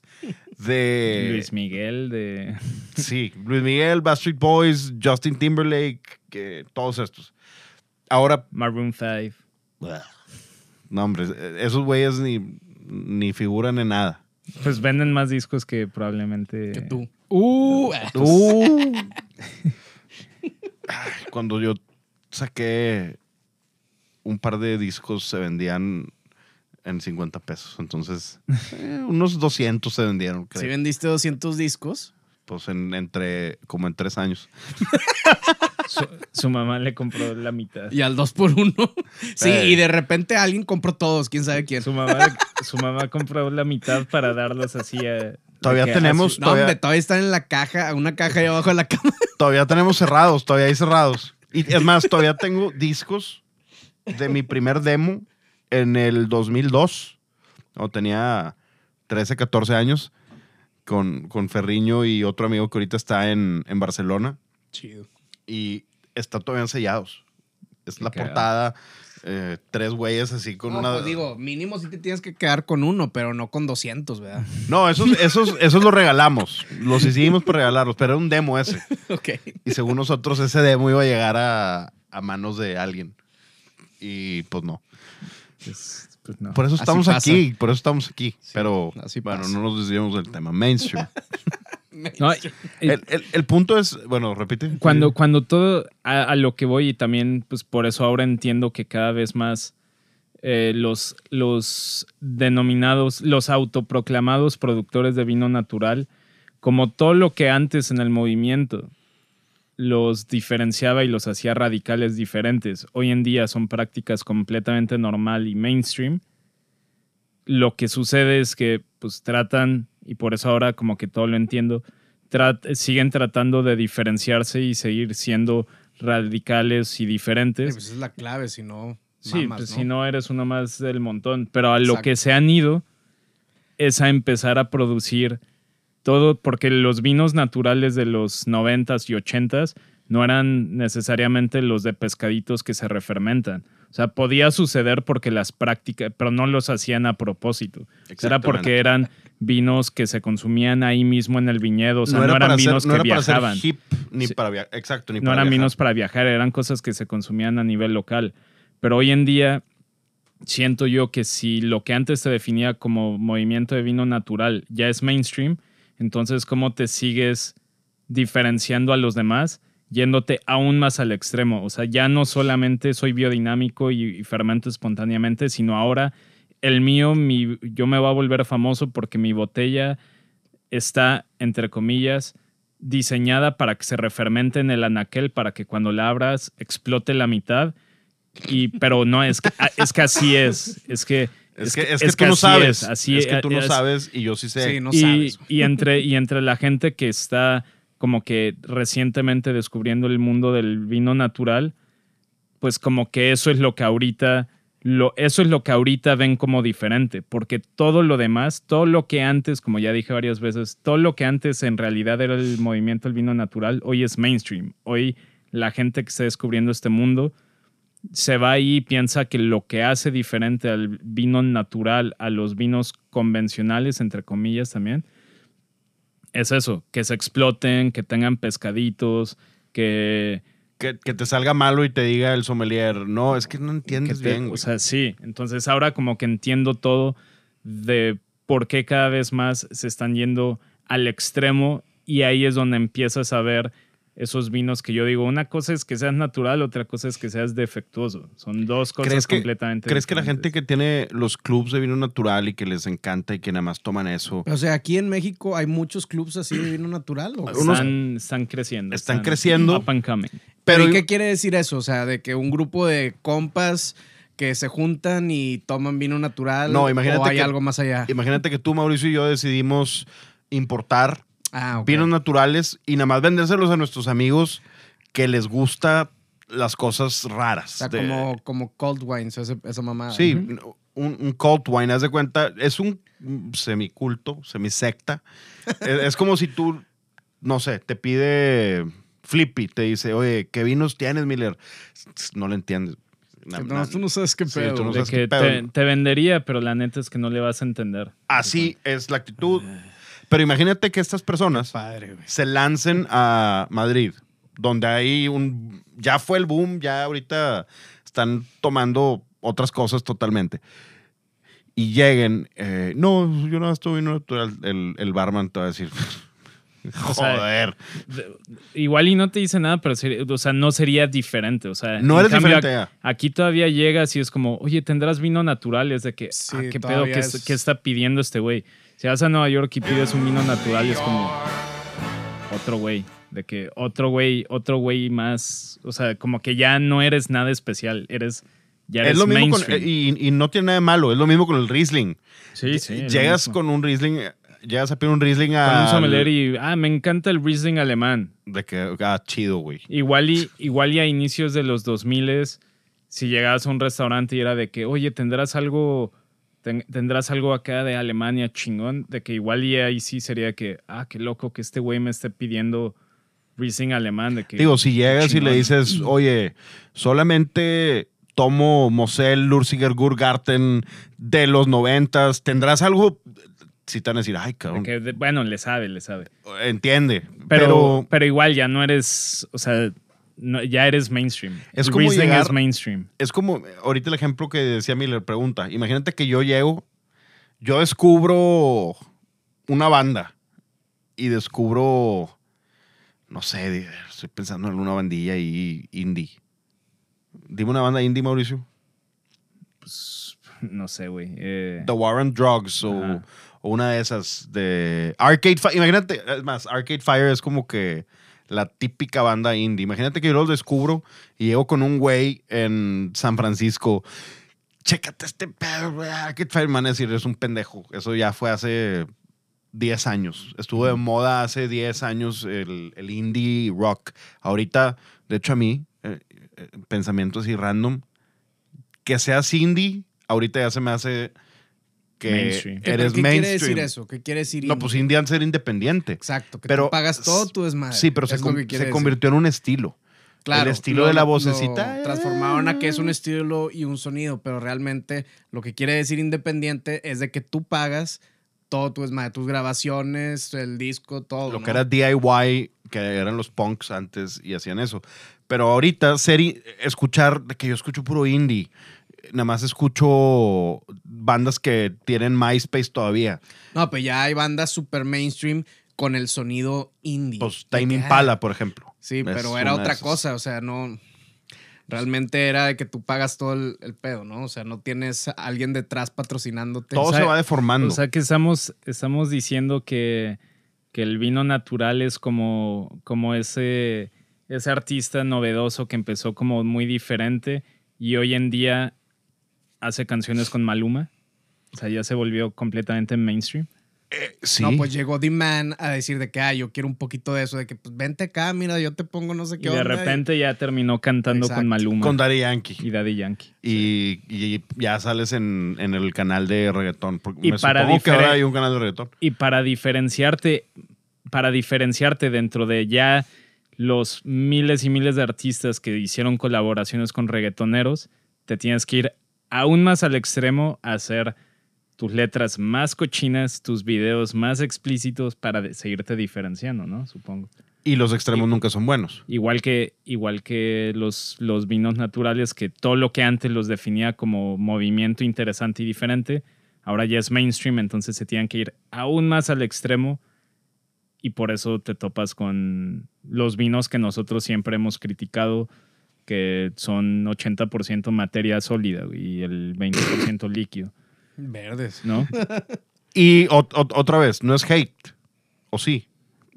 de. Luis Miguel, de. Sí, Luis Miguel, Backstreet Boys, Justin Timberlake, que, todos estos. Ahora, Maroon 5. no, hombre, esos güeyes ni, ni figuran en nada. Pues venden más discos que probablemente. Que tú. Uh, Uh. Cuando yo saqué un par de discos se vendían en 50 pesos. Entonces, eh, unos 200 se vendieron, creo. si vendiste 200 discos. Pues en, entre, como en tres años. Su, su mamá le compró la mitad. Y al 2 por 1 Sí, Eh. y de repente alguien compró todos, quién sabe quién. Su mamá, su mamá compró la mitad para darlos así a. Todavía tenemos- su- No, Todavía- hombre, todavía están en la caja, una caja ahí abajo de la cama. Todavía tenemos cerrados, todavía hay cerrados. Y es más, todavía tengo discos de mi primer demo en el 2002. O tenía 13, 14 años con, con Ferriño y otro amigo que ahorita está en, en Barcelona Chido. y está todavía sellados. Es Qué la cagado. portada, eh, tres güeyes así con No, una... pues digo, mínimo sí te tienes que quedar con uno, pero no con 200, ¿verdad? No, esos, esos, esos los regalamos. Los hicimos por regalarlos, pero era un demo ese. ok. Y según nosotros, ese demo iba a llegar a, a manos de alguien. Y pues no. Pues, pues no. Por eso estamos aquí, por eso estamos aquí. pero así bueno, pasa. no nos desviamos del tema. Mainstream. No, el, el- el punto es, bueno, repite. cuando, cuando todo a, a lo que voy y también pues por eso ahora entiendo que cada vez más eh, los, los denominados, los autoproclamados productores de vino natural, como todo lo que antes en el movimiento los diferenciaba y los hacía radicales diferentes, hoy en día son prácticas completamente normal y mainstream. Lo que sucede es que pues tratan, y por eso ahora como que todo lo entiendo, trat- siguen tratando de diferenciarse y seguir siendo radicales y Sí, diferentes. pues es la clave, si no. Sí, mamas, pues ¿no? si no eres uno más del montón. Pero a lo que se han ido es a empezar a producir todo, porque los vinos naturales de los 90s y 80s no eran necesariamente los de pescaditos que se refermentan. O sea, podía suceder porque las prácticas, pero no los hacían a propósito. Era porque eran vinos que se consumían ahí mismo en el viñedo. O sea, no, era eran vinos ser, no que era para ser viajaban. hip ni Sí. para viajar. Exacto, ni no para eran viajar. vinos para viajar, eran cosas que se consumían a nivel local. Pero hoy en día siento yo que si lo que antes se definía como movimiento de vino natural ya es mainstream, entonces cómo te sigues diferenciando a los demás yéndote aún más al extremo. O sea, ya no solamente soy biodinámico y, fermento espontáneamente, sino ahora el mío, yo me voy a volver famoso porque mi botella está, entre comillas, diseñada para que se refermente en el anaquel, para que cuando la abras explote la mitad. Y, pero no, es que, ah, es que así es. Es que, Es que, es que tú no así sabes. es, así es que tú no es. sabes y yo sí sé. Sí, no y, sabes. y entre, y entre la gente que está como que recientemente descubriendo el mundo del vino natural, pues como que eso es lo que ahorita, lo, eso es lo que ahorita ven como diferente, porque todo lo demás, todo lo que antes, como ya dije varias veces, todo lo que antes en realidad era el movimiento del vino natural, hoy es mainstream. Hoy la gente que está descubriendo este mundo se va ahí y piensa que lo que hace diferente al vino natural a los vinos convencionales, entre comillas también, es eso, que se exploten, que tengan pescaditos, que... Que, que te salga malo y te diga el sommelier, no, es que no que entiendes te- bien. o güey". sea, sí. Entonces ahora como que entiendo todo de por qué cada vez más se están yendo al extremo y ahí es donde empiezas a ver esos vinos que yo digo, una cosa es que seas natural, otra cosa es que seas defectuoso. Son dos cosas ¿Crees que- completamente ¿Crees que la gente que tiene los clubs de vino natural y que les encanta y que nada más toman eso, O sea, aquí en México hay muchos clubs así de vino natural. ¿o? están, están creciendo. están creciendo. Up and coming. Pero, pero ¿y qué quiere decir eso? O sea, de que un grupo de compas que se juntan y toman vino natural. No, imagínate o hay que- algo más allá. imagínate que tú, Mauricio y yo decidimos importar Ah, vinos naturales y nada más vendérselos a nuestros amigos que les gusta las cosas raras. O sea, de- como, como cold wines, ese- esa mamada. Sí, un, un cult wine, haz de cuenta, es un semiculto, semisecta. es, es como si tú, no sé, te pide Flippy, te dice, oye, ¿qué vinos tienes, Miller? No lo entiendes. Na- No, tú no sabes qué Sí, pedo. tú no De sabes que qué pedo. te, te vendería, pero la neta es que no le vas a entender. Así es la actitud. Pero imagínate que estas personas Padre, se lancen a Madrid, donde hay un... Ya fue el boom, ya ahorita están tomando otras cosas totalmente. Y lleguen, eh, no, yo no estoy natural. El, el barman te va a decir, O sea, joder, De- Igual y no te dice nada, pero sería- o sea, no sería diferente. O sea, no eres cambio, diferente ya. Aquí todavía llegas y es como, oye, ¿tendrás vino natural? Es de que, Sí, ah, ¿qué pedo? ¿Qué, qué está pidiendo este güey? Si vas a Nueva York y pides un vino natural, es como otro güey. De que otro güey, otro güey más. O sea, como que ya no eres nada especial. Eres. Ya eres Es lo mismo con, mainstream. y, y no tiene nada de malo, es lo mismo con el Riesling. sí, sí. llegas con un Riesling, llegas a pedir un Riesling a... Con un sommelier y. Ah, me encanta el Riesling alemán. De que, ah, chido, güey. Igual y, igual y a inicios de los 2000 si llegabas a un restaurante y era de que, oye, tendrás algo, ten- tendrás algo acá de Alemania chingón, de que igual y ahí sí sería que, ah, qué loco que este güey me esté pidiendo Riesling alemán. De que, Digo, si llegas y le dices, oye, solamente tomo Mosel, Lursiger, Gurgarten de los noventas, ¿tendrás algo? Si te van a decir, ay, de cabrón, que, de- bueno, le sabe, le sabe. entiende. Pero, Pero, pero, igual ya no eres, o sea, no- ya eres mainstream. Es como Riesling llegar- es mainstream. es como ahorita el ejemplo que decía Miller, pregunta, imagínate que yo llego, yo descubro una banda y descubro, no sé, estoy pensando en una bandilla ahí indie. Dime una banda indie, Mauricio. Pues, no sé, güey. eh, The War on Drugs o, o una de esas de Arcade Fire. Imagínate, es más, Arcade Fire es como que la típica banda indie. Imagínate que yo los descubro y llego con un güey en San Francisco. Chécate este pedo, güey. Fire, man, es decir, es un pendejo. Eso ya fue hace 10 años. Estuvo de moda hace 10 años el, el indie rock. Ahorita, de hecho, a mí, eh, eh, pensamiento así random, que seas indie, ahorita ya se me hace que Mainstream. ¿Qué, eres qué mainstream. quiere decir eso? ¿Qué quiere decir? No, pues indie al ser independiente. Exacto, que Pero tú pagas todo tu desmadre. Sí, pero se, Es convirtió en un estilo. Claro, el estilo lo- de la vocecita, lo eh. transformaron a que es un estilo y un sonido, pero realmente lo que quiere decir independiente es de que tú pagas todo tu desmadre, tus grabaciones, el disco, todo. Lo ¿no? que era DIY, que eran los punks antes y hacían eso. Pero ahorita, ser, i- escuchar, que yo escucho puro indie, nada más escucho bandas que tienen MySpace todavía. No, pero ya hay bandas super mainstream con el sonido indie. Pues Time Impala, por ejemplo. Sí, Es pero era otra cosa, o sea, no. Realmente era de que tú pagas todo el, el pedo, ¿no? O sea, no tienes a alguien detrás patrocinándote. Todo O sea, se va deformando. O sea que estamos, estamos diciendo que, que el vino natural es como, como ese, ese artista novedoso que empezó como muy diferente y hoy en día hace canciones con Maluma. O sea, ya se volvió completamente mainstream. Eh, sí. No, pues llegó D-Man a decir de que, ah, yo quiero un poquito de eso, de que, pues vente acá, mira, yo te pongo no sé Y qué de onda. repente ya terminó cantando Exacto. con Maluma Con Daddy Yankee. y Daddy Yankee. Y, y ya sales en, en el canal de reggaetón. Porque Y me para supongo que diferen- ahora hay un canal de reggaetón. Y para diferenciarte, para diferenciarte dentro de ya los miles y miles de artistas que hicieron colaboraciones con reggaetoneros, te tienes que ir aún más al extremo a hacer tus letras más cochinas, tus videos más explícitos para seguirte diferenciando, ¿no? Supongo. Y los extremos nunca son buenos. Igual que, igual que los, los vinos naturales, que todo lo que antes los definía como movimiento interesante y diferente, ahora ya es mainstream, entonces se tienen que ir aún más al extremo y por eso te topas con los vinos que nosotros siempre hemos criticado, que son 80% materia sólida y el 20% líquido, Verdes. ¿no? Y ot- ot- otra vez, no es hate. O sí.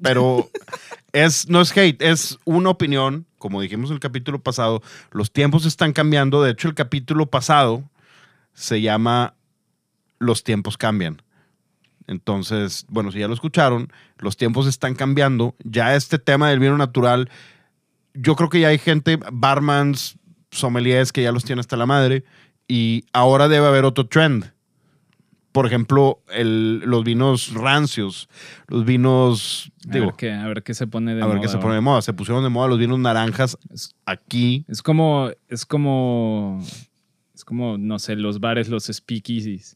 Pero es, no es hate, es una opinión. Como dijimos en el capítulo pasado, los tiempos están cambiando. De hecho, el capítulo pasado se llama Los tiempos cambian. Entonces, bueno, si ya lo escucharon, los tiempos están cambiando. Ya este tema del vino natural, yo creo que ya hay gente, barmans, sommeliers, que ya los tiene hasta la madre. Y ahora debe haber otro trend. Por ejemplo, el- los vinos rancios, los vinos, A digo, ver qué, a ver qué se pone de a ver moda qué se pone de moda. Se pusieron de moda los vinos naranjas Es- aquí. Es como, es como, es como, no sé, los bares, los speakeasies.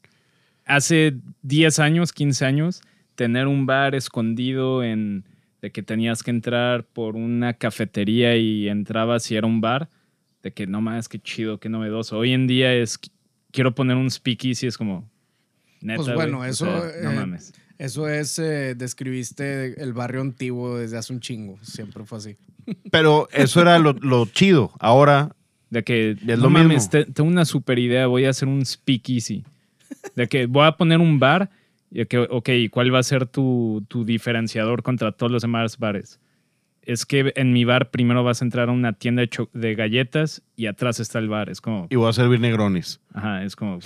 Hace 10 años, 15 años, tener un bar escondido en, de que tenías que entrar por una cafetería y entrabas y era un bar, de que no más, qué chido, qué novedoso. Hoy en día es, quiero poner un speakeasy, es como, neta, Pues bueno, o eso, sea, no eh, mames. Eso es, eh, describiste el barrio antiguo desde hace un chingo. Siempre fue así. Pero eso era lo, lo chido. Ahora, De que, Es no lo mames, mismo. te- tengo una super idea, voy a hacer un speakeasy. De que voy a poner un bar, ok, ¿cuál va a ser tu, tu diferenciador contra todos los demás bares? Es que en mi bar primero vas a entrar a una tienda de, de galletas y atrás está el bar. Es como, y voy a servir negronis. ajá, es como...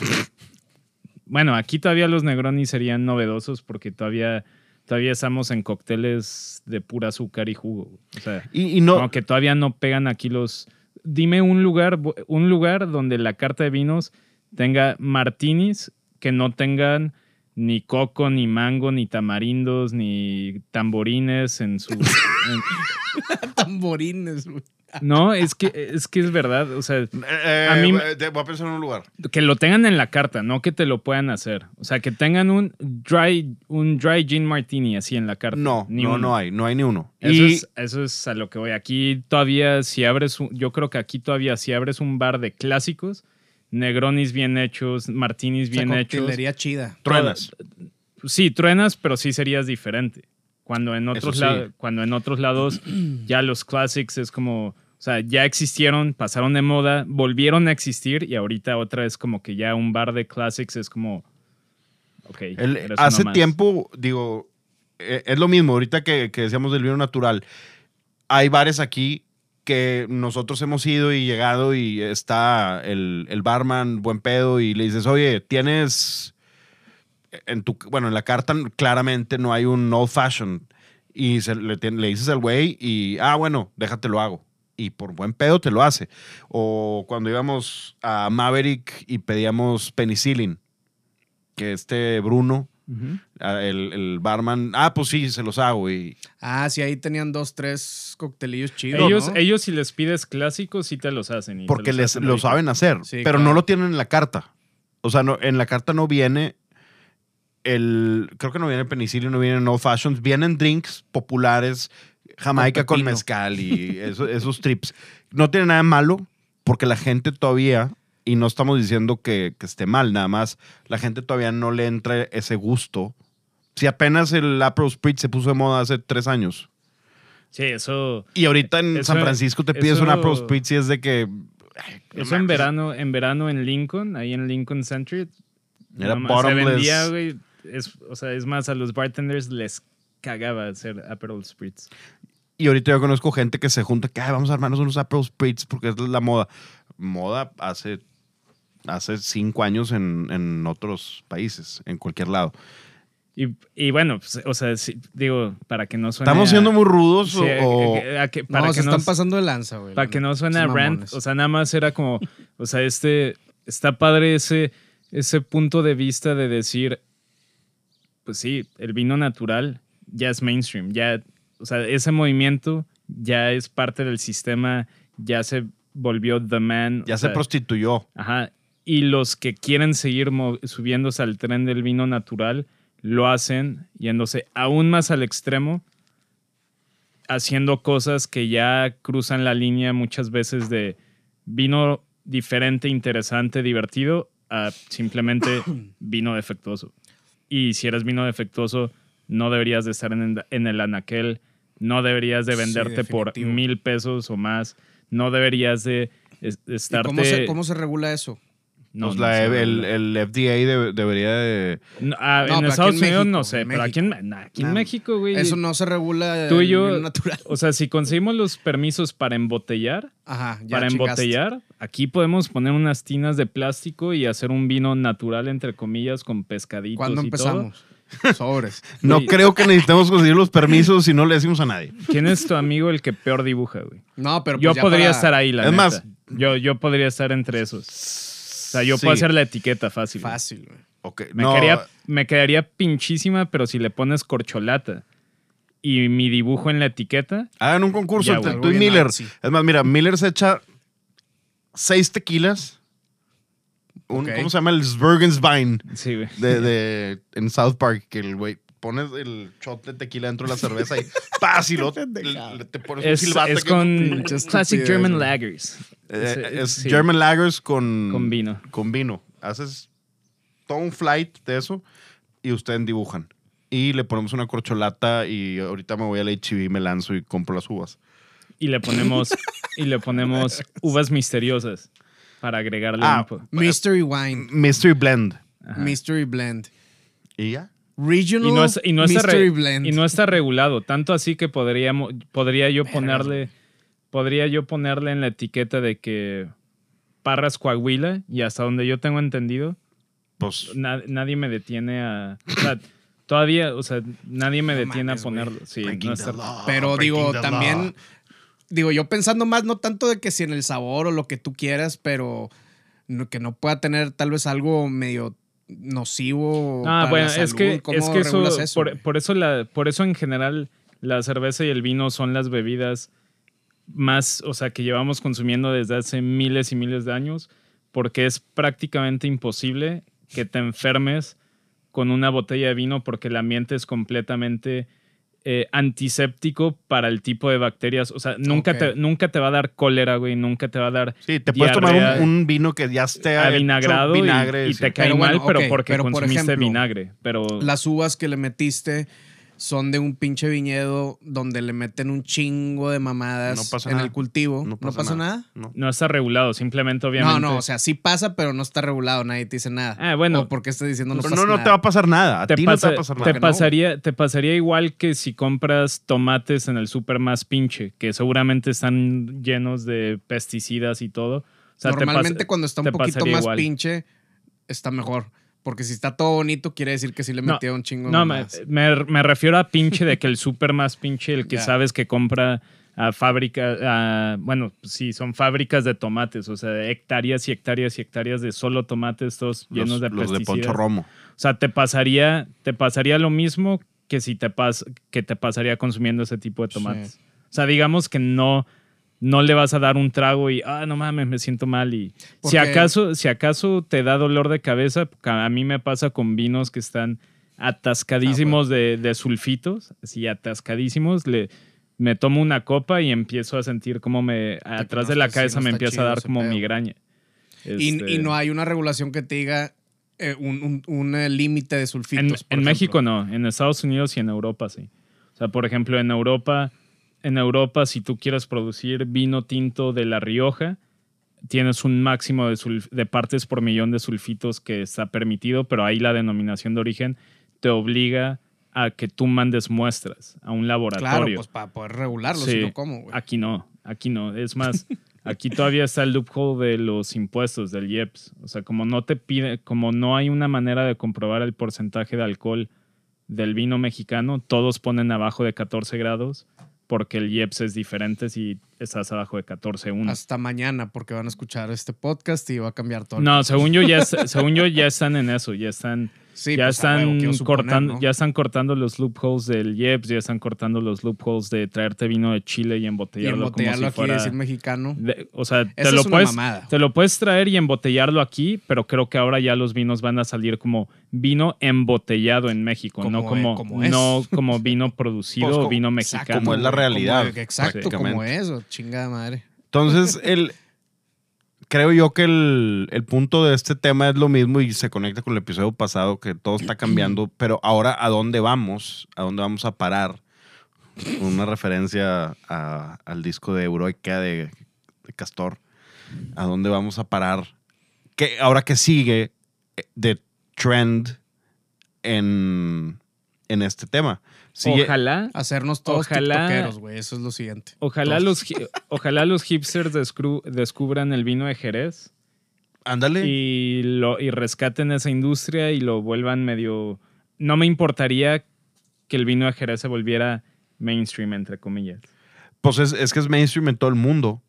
Bueno, aquí todavía los Negronis serían novedosos porque todavía, todavía estamos en cócteles de pura azúcar y jugo. O sea, Y, y no, como que todavía no pegan aquí los. Dime un lugar, un lugar donde la carta de vinos tenga martinis que no tengan ni coco, ni mango, ni tamarindos, ni tamborines en su... en- Tamborines, güey. no, es que, es que es verdad. O sea, Eh, A mí me- eh, te- voy a pensar en un lugar. que lo tengan en la carta, no que te lo puedan hacer. O sea, que tengan un dry, un dry gin martini así en la carta. No, Ni no, uno. no hay, no hay ni uno. Eso, y es, eso es a lo que voy. Aquí todavía, si abres, un- yo creo que aquí todavía, si abres un bar de clásicos, Negronis bien hechos, Martinis bien Esa hechos. coctelería chida. truenas. Sí, truenas, pero sí serías diferente. Cuando en otros, sí. la- cuando en otros lados ya los classics es como, o sea, ya existieron, pasaron de moda, volvieron a existir y ahorita otra es como que ya un bar de classics es como, ok. El- hace tiempo, digo, eh, es lo mismo, ahorita que, que decíamos del vino natural, hay bares aquí que nosotros hemos ido y llegado y está el, el barman buen pedo y le dices, oye, tienes, en tu, bueno, en la carta claramente no hay un old fashion y se- le, le dices al güey y, ah, bueno, déjate lo hago. Y por buen pedo te lo hace. O cuando íbamos a Maverick y pedíamos penicillin, que este Bruno, Ah, el, el barman, ah, pues sí, se los hago. Y Ah, sí, ahí tenían dos, tres coctelillos chidos. Ellos, ¿no? ellos si les pides clásicos, sí te los hacen. y porque los les, hacen lo saben hacer, Sí, pero claro. no lo tienen en la carta. O sea, no, en la carta no viene el, creo que no viene penicilio, no vienen old fashions, vienen drinks populares, Jamaica con, mezcal y eso- esos trips. No tiene nada de malo porque la gente todavía, y no estamos diciendo que, que esté mal, nada más, la gente todavía no le entra ese gusto. Si apenas el April Spritz se puso de moda hace tres años. Sí, eso. Y ahorita en Eso- San Francisco te pides eso- un April Spritz y es de que... ay, Eso en verano, en verano en Lincoln, ahí en Lincoln Center. Era no se vendía, güey. Es, o sea, es más, a los bartenders les cagaba hacer Aperol Spritz. Y ahorita yo conozco gente que se junta que "Ay, vamos a armarnos unos April Spritz porque es la moda. Moda hace, hace cinco años en, en otros países, en cualquier lado. Y, y bueno, pues, o sea, sí, digo, para que no suene. ¿Estamos a- siendo muy rudos sí, o- a- a- a que- No, para se que están no, pasando de lanza, güey. para que no suene a rant, o sea, nada más era como, o sea, este, está padre ese, ese punto de vista de decir, pues sí, el vino natural ya es mainstream, ya, o sea, ese movimiento ya es parte del sistema, ya se volvió the man. ya se sea, prostituyó? Ajá. Y los que quieren seguir subiéndose al tren del vino natural lo hacen yéndose aún más al extremo, haciendo cosas que ya cruzan la línea muchas veces de vino diferente, interesante, divertido, a simplemente vino defectuoso. Y si eres vino defectuoso, no deberías de estar en, en el anaquel, no deberías de Sí, venderte por mil pesos o más, no deberías de es- ¿Y estarte... cómo, se, cómo se regula eso? No, pues no la- sé, el, el FDA debe- debería de... No, ah, No, en Estados en Unidos México, no sé, pero aquí en, nah, aquí en Nah, México, güey. Eso no se regula Tú y yo- natural. O sea, si conseguimos los permisos para embotellar, Ajá, ya para embotellar, aquí podemos poner unas tinas de plástico y hacer un vino natural, entre comillas, con pescaditos ¿Cuándo y todo. empezamos? Sobres. No Güey. creo que necesitemos conseguir los permisos si no le decimos a nadie. ¿Quién es tu amigo el que peor dibuja, güey? No, pero pues Yo ya podría para- estar ahí, la Es neta. más- yo, yo podría estar entre esos. O sea, yo Sí. puedo hacer la etiqueta fácil. Fácil, güey. Ok, Me, no, quedaría, me quedaría pinchísima, pero si le pones corcholata y mi dibujo en la etiqueta, Hagan un concurso entre tú y Miller. Es más, mira, Miller se echa seis tequilas. Un-. ¿Cómo se llama? El Svergenswein sí, güey. de, de- en South Park, que el güey pones el shot de tequila dentro de la cerveza y ¡paz! Y te, le- te pones un Es, silbato. es que- con Classic German. Lagers. Eh, es sí, German Lagers con, Con vino. Con vino. Haces todo un flight de eso y ustedes dibujan. Y le ponemos una corcholata y ahorita me voy al HB, me lanzo y compro las uvas. Y le ponemos, y le ponemos uvas misteriosas para agregarle Ah, un po- Mystery Wine. Mystery Blend. Ajá. Mystery Blend. ¿Y ya? Regional Y no, es- y no Mystery Blend. y no está regulado, tanto así que podríamos, podría yo Vergas, ponerle, podría yo ponerle en la etiqueta de que Parras Coahuila y hasta donde yo tengo entendido, Pues na- nadie me detiene a, o sea, todavía, o sea, nadie me No detiene a ponerlo. Sí, no está- law, Pero digo, también, law. digo, yo pensando más, no tanto de que si en el sabor o lo que tú quieras, pero no- que no pueda tener tal vez algo medio nocivo. Ah, para bueno, la es salud? que, ¿Cómo es que eso, eso, por, por eso la, por eso en general la cerveza y el vino son las bebidas más, o sea, que llevamos consumiendo desde hace miles y miles de años, porque es prácticamente imposible que te enfermes con una botella de vino porque el ambiente es completamente eh, antiséptico para el tipo de bacterias. O sea, nunca, te, nunca te va a dar cólera, güey, nunca te va a dar Sí, te puedes tomar un, un vino que ya esté avinagrado y- vinagre. y, sí. te cae Pero mal, bueno, pero porque pero por consumiste ejemplo, vinagre. Pero Las uvas que le metiste son de un pinche viñedo donde le meten un chingo de mamadas No pasa en nada. el cultivo. ¿No pasa, nada? No. no está regulado, simplemente obviamente. No, no, o sea, sí pasa, pero no está regulado, nadie te dice nada. Ah, bueno. ¿O ¿Por qué estás diciendo no, No, pasa no, no nada? te va a pasar nada. A te, ti no te pasa- va a pasar te nada. no. pasaría, te pasaría igual que si compras tomates en el súper más pinche, que seguramente están llenos de pesticidas y todo. O sea, te pas- Normalmente cuando está un te poquito más igual. pinche, está mejor. Porque si está todo bonito, quiere decir que sí le No, metió un chingo de No, me, me, me refiero a pinche de que el súper más pinche, el que sabes que compra a fábrica, a- bueno, sí, son fábricas de tomates, o sea, hectáreas y hectáreas y hectáreas de solo tomates, todos llenos Los, de los de pesticidas. Poncho Romo. O sea, te pasaría, te pasaría lo mismo que si te pas que te pasaría consumiendo ese tipo de tomates. Sí. O sea, digamos que no, no le vas a dar un trago y, ah, no mames, me siento mal. Y si acaso, si acaso te da dolor de cabeza, a mí me pasa con vinos que están atascadísimos de, de sulfitos, así atascadísimos, le, me tomo una copa y empiezo a sentir como me, atrás de la sí, cabeza no me empieza a dar como pedo. migraña. Y, Este, y no hay una regulación que te diga eh, un, un- un, eh, límite de sulfitos. En, en. México no, en Estados Unidos y en Europa sí. O sea, por ejemplo, en Europa, en Europa, si tú quieres producir vino tinto de La Rioja, tienes un máximo de, partes por millón de sulfitos que está permitido, pero ahí la denominación de origen te obliga a que tú mandes muestras a un Claro, laboratorio. pues para poder regularlo, Sí. si no, ¿cómo, güey? Aquí no, aquí no. Es más, aquí todavía está el loophole de los impuestos del IEPS. O sea, como no te pide, como no hay una manera de comprobar el porcentaje de alcohol del vino mexicano, todos ponen abajo de 14 grados porque el IEPS es diferente si estás abajo de 14.1. Hasta mañana, porque van a escuchar este podcast y va a cambiar todo. No, según yo ya según yo ya están en eso, ya están Sí, ya pues, están cortando ¿no? ya están cortando los loopholes del IEPS, ya están cortando los loopholes de traerte vino de Chile y Y embotellarlo, embotellarlo como si aquí y fuera decir mexicano. de- o sea, te lo, es una puedes, mamada. te lo puedes traer y embotellarlo aquí, pero creo que ahora ya los vinos van a salir como vino embotellado en México, no Como, eh, como, es. no como vino producido Pues, o vino exacto, mexicano. Como es la realidad, como- exacto, como eso, chingada madre. Entonces, el, creo yo que el, el punto de este tema es lo mismo y se conecta con el episodio pasado, que todo está cambiando, pero ahora a dónde vamos, a dónde vamos a parar. Una referencia a- al disco de Euroica de, de Castor. ¿A dónde vamos a parar? ¿Qué, ahora que sigue eh, de trend en, en este tema? Ojalá, Hacernos todos Ojalá- tiktokeros, güey. Eso es lo siguiente. ojalá Todos. los, ojalá los hipsters descru- descubran el vino de Jerez Ándale. y, lo, y rescaten esa industria y lo vuelvan medio... No me importaría que el vino de Jerez se volviera mainstream, entre comillas. Pues es, es que es mainstream en todo el mundo.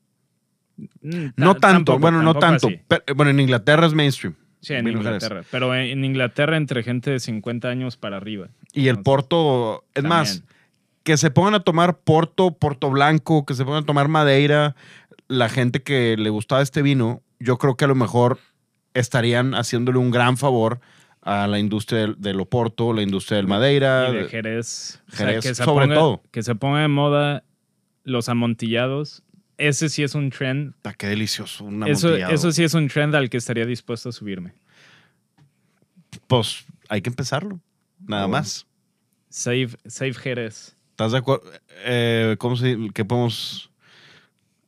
Mm, No ta- tanto, tampoco- bueno, no tanto. Pero, bueno, en Inglaterra es mainstream. Sí, en. Inglaterra. Pero en Inglaterra entre gente de 50 años para arriba. Y el Porto, es más, que se pongan a tomar Porto, Porto Blanco, que se pongan a tomar Madeira, la gente que le gustaba este vino, yo creo que a lo mejor estarían haciéndole un gran favor a la industria del, del Oporto, la industria del Madeira. Y de Jerez. O sea, Jerez, que se sobre ponga- todo. Que se ponga de moda los amontillados. Ese sí es un trend. Ah, qué delicioso, un Eso, amontillado. eso sí es un trend al que estaría dispuesto a subirme. Pues hay que empezarlo, nada Oh. más. Save, save Jerez. ¿Estás de acuerdo? Eh, ¿Cómo se ¿Qué podemos...?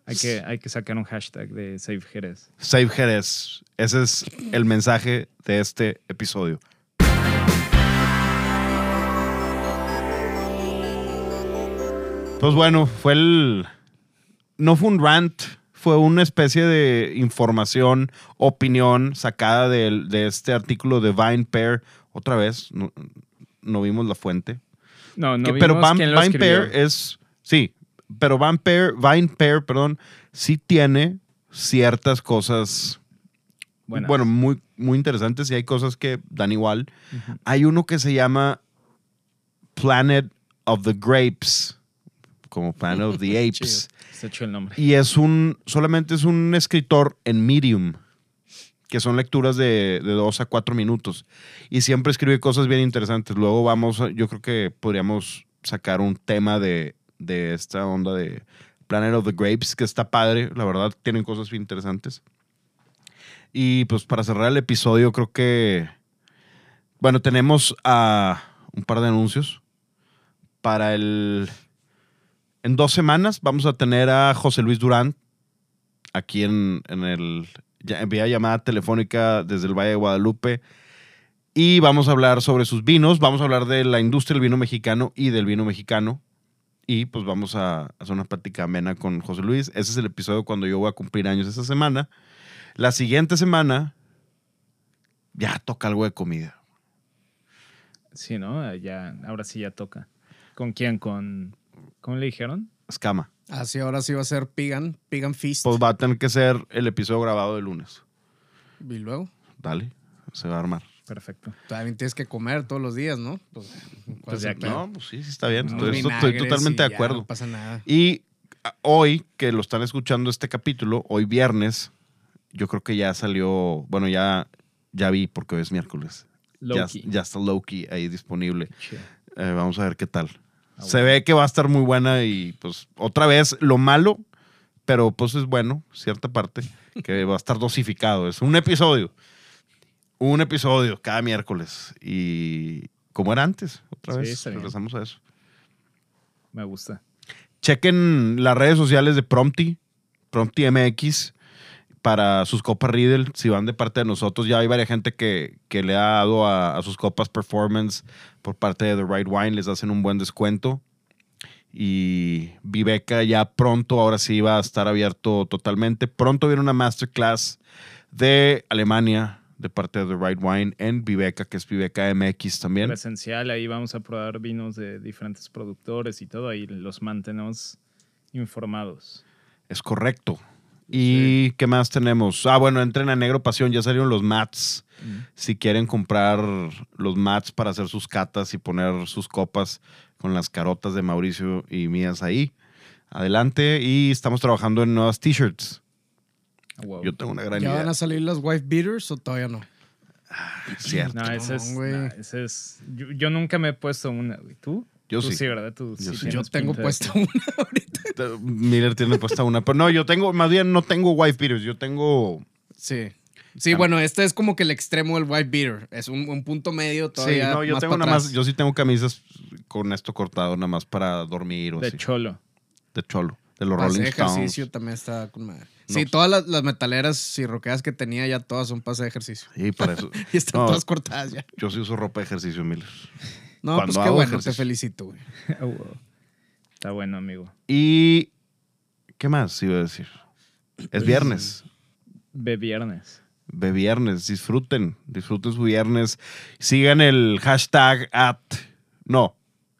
Hay que, hay que sacar un hashtag de Save Jerez. Save Jerez. Ese es el mensaje de este episodio. Pues bueno, fue el. No fue un rant, fue una especie de información, opinión sacada del- de, este artículo de Vine Pair. Otra vez, no, no vimos la fuente. No, no Que- pero Van- quién lo Vine. Pair es. Sí, pero Vine Pair, Vine Pair, perdón, sí tiene ciertas cosas buenas. Bueno, muy, muy interesantes y hay cosas que dan igual. Hay uno que se llama Planet of the Grapes, como Planet of the Apes. Hecho el nombre. Y es un, solamente es un escritor en Medium, que son lecturas de, dos a cuatro minutos. Y siempre escribe cosas bien interesantes. Luego vamos, yo creo que podríamos sacar un tema de, de esta onda de Planet of the Grapes, que está padre, la verdad, tienen cosas bien interesantes. Y pues para cerrar el episodio, creo que, bueno, tenemos a un par de anuncios. Para el, en dos semanas vamos a tener a José Luis Durán aquí en, en el, en vía llamada telefónica desde el Valle de Guadalupe. Y vamos a hablar sobre sus vinos, vamos a hablar de la industria del vino mexicano y del vino mexicano. Y pues vamos a hacer una plática amena con José Luis. Ese es el episodio cuando yo voy a cumplir años esta semana. La siguiente semana ya toca algo de comida. Sí, ¿no? Ya, ahora sí ya toca. ¿Con quién? ¿Con. ¿Cómo le dijeron? Escama. Así ahora sí va a ser Pigan, Pigan Feast. Pues va a tener que ser el episodio grabado de lunes. y luego Dale, se va a armar. Perfecto. también tienes que comer todos los días, ¿no? Pues, ¿cuál Pues ya que- pedo? No, pues sí, sí está bien. Estoy, totalmente de acuerdo. No pasa nada. Y a- hoy, que lo están escuchando este capítulo, hoy viernes, yo creo que ya salió, bueno, ya, ya vi porque hoy es miércoles. Ya, Loki. ya está Loki ahí disponible. Eh, vamos a ver qué tal. Ah, Se bueno. ve que va a estar muy buena y pues otra vez lo malo, pero pues es bueno, cierta parte, que va a estar dosificado. Es un episodio. Un episodio cada miércoles. Y como era antes, otra Sí, vez. Regresamos a eso. Me gusta. Chequen las redes sociales de Prompti, Prompti MX, para sus copas Riddle. Si van de parte de nosotros, ya hay varias gente que, que le ha dado a, a sus copas performance por parte de The Right Wine. Les hacen un buen descuento. Y Viveca ya pronto, ahora sí va a estar abierto totalmente. Pronto viene una masterclass de Alemania de parte de The Right Wine en Viveca, que es Viveca MX también. Presencial, ahí vamos a probar vinos de diferentes productores y todo. Ahí los mantenemos informados. Es correcto. ¿Y qué más tenemos? Ah, bueno, entren a Negro Pasión, ya salieron los mats. Si quieren comprar los mats para hacer sus catas y poner sus copas con las carotas de Mauricio y mías ahí, adelante. Y estamos trabajando en nuevas t-shirts. Wow. Yo tengo una gran ¿Ya idea. van a salir las wife beaters o todavía no? Cierto. No, ese es, No, güey. no, ese es. Yo, yo nunca me he puesto una, güey. ¿Tú? Yo Tú sí. ¿verdad? Tú Yo sí sí. Yo tienes tengo pinta de puesta una ahorita. Miller tiene puesta una. Pero no, yo tengo, más bien no tengo wife beaters, yo tengo. Sí. Sí, bueno, este es como que el extremo del white beater. Es un, un punto medio Sí, todavía. no, yo más tengo para nada más, yo sí tengo camisas con esto cortado, nada más para dormir o De así. cholo. de cholo, de los Pase Rolling de Stones. ejercicio también está con madre. No, Sí, pues- todas las, las metaleras y rockeras que tenía ya todas son pase de ejercicio. Sí, para eso. Y están No. todas cortadas ya. Yo sí uso ropa de ejercicio, Miller. No, Cuando pues qué bueno, ejercicio. te felicito, güey. Wow. Está bueno, amigo. Y. ¿Qué más iba a decir? Es viernes. Ve viernes. De viernes. Disfruten. Disfruten su viernes. Sigan el hashtag at. No.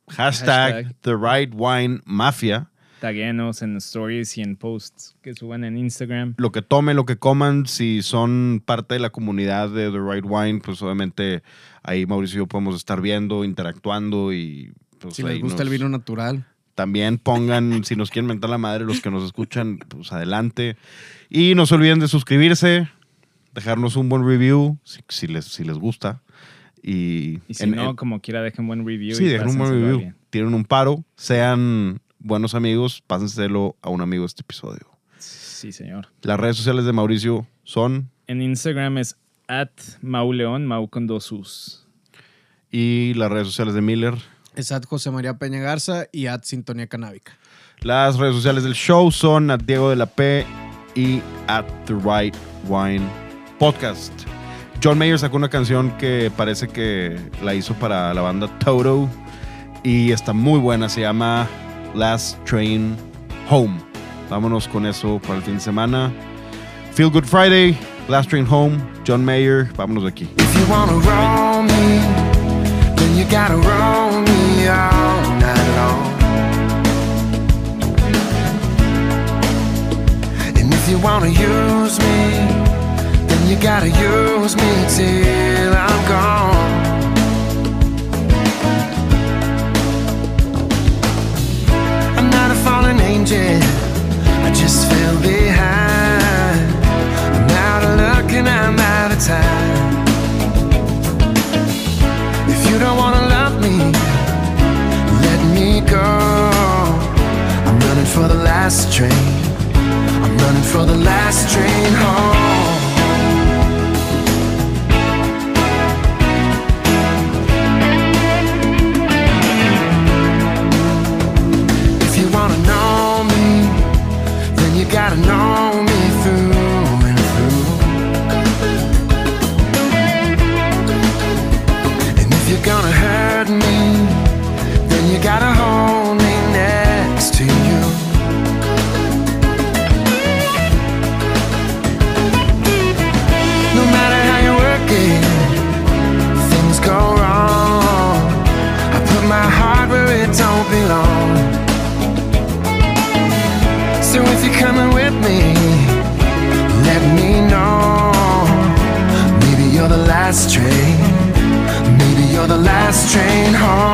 Hashtag, Hashtag. The Right Wine Mafia. Taguenos en stories y en posts que suban en Instagram. Lo que tomen, lo que coman, si son parte de la comunidad de The Right Wine, pues obviamente ahí Mauricio y yo podemos estar viendo, interactuando y. Pues, Si les gusta el vino natural. También pongan, si nos quieren mentar la madre, los que nos escuchan, pues adelante. Y no se olviden de suscribirse, dejarnos un buen review, si, si les, si les gusta. Y, Y si en- no, en- como quiera, dejen buen review. sí, y dejen un buen review. Tienen un paro, sean buenos amigos, pásenselo a un amigo este episodio. Sí, señor. Las redes sociales de Mauricio son, En Instagram es at mauleón, mau con dos us. y las redes sociales de Miller. Es at José María Peña Garza y at Sintonía Canábica. Las redes sociales del show son at Diego de la P y at The Right Wine Podcast. John Mayer sacó una canción que parece que la hizo para la banda Toto y está muy buena, se llama Last Train Home. Vámonos con eso para el fin de semana. Feel Good Friday, Last Train Home, John Mayer. Vámonos de aquí. If you wanna roll me, then you gotta roll me all night long. And if you wanna use me, then you gotta use me till I'm gone. I'm not a fallen angel, I just fell behind thinking I'm out of time. If you don't wanna love me, let me go. I'm running for the last train. I'm running for the last train home. If you wanna know me, then you gotta know. last train home.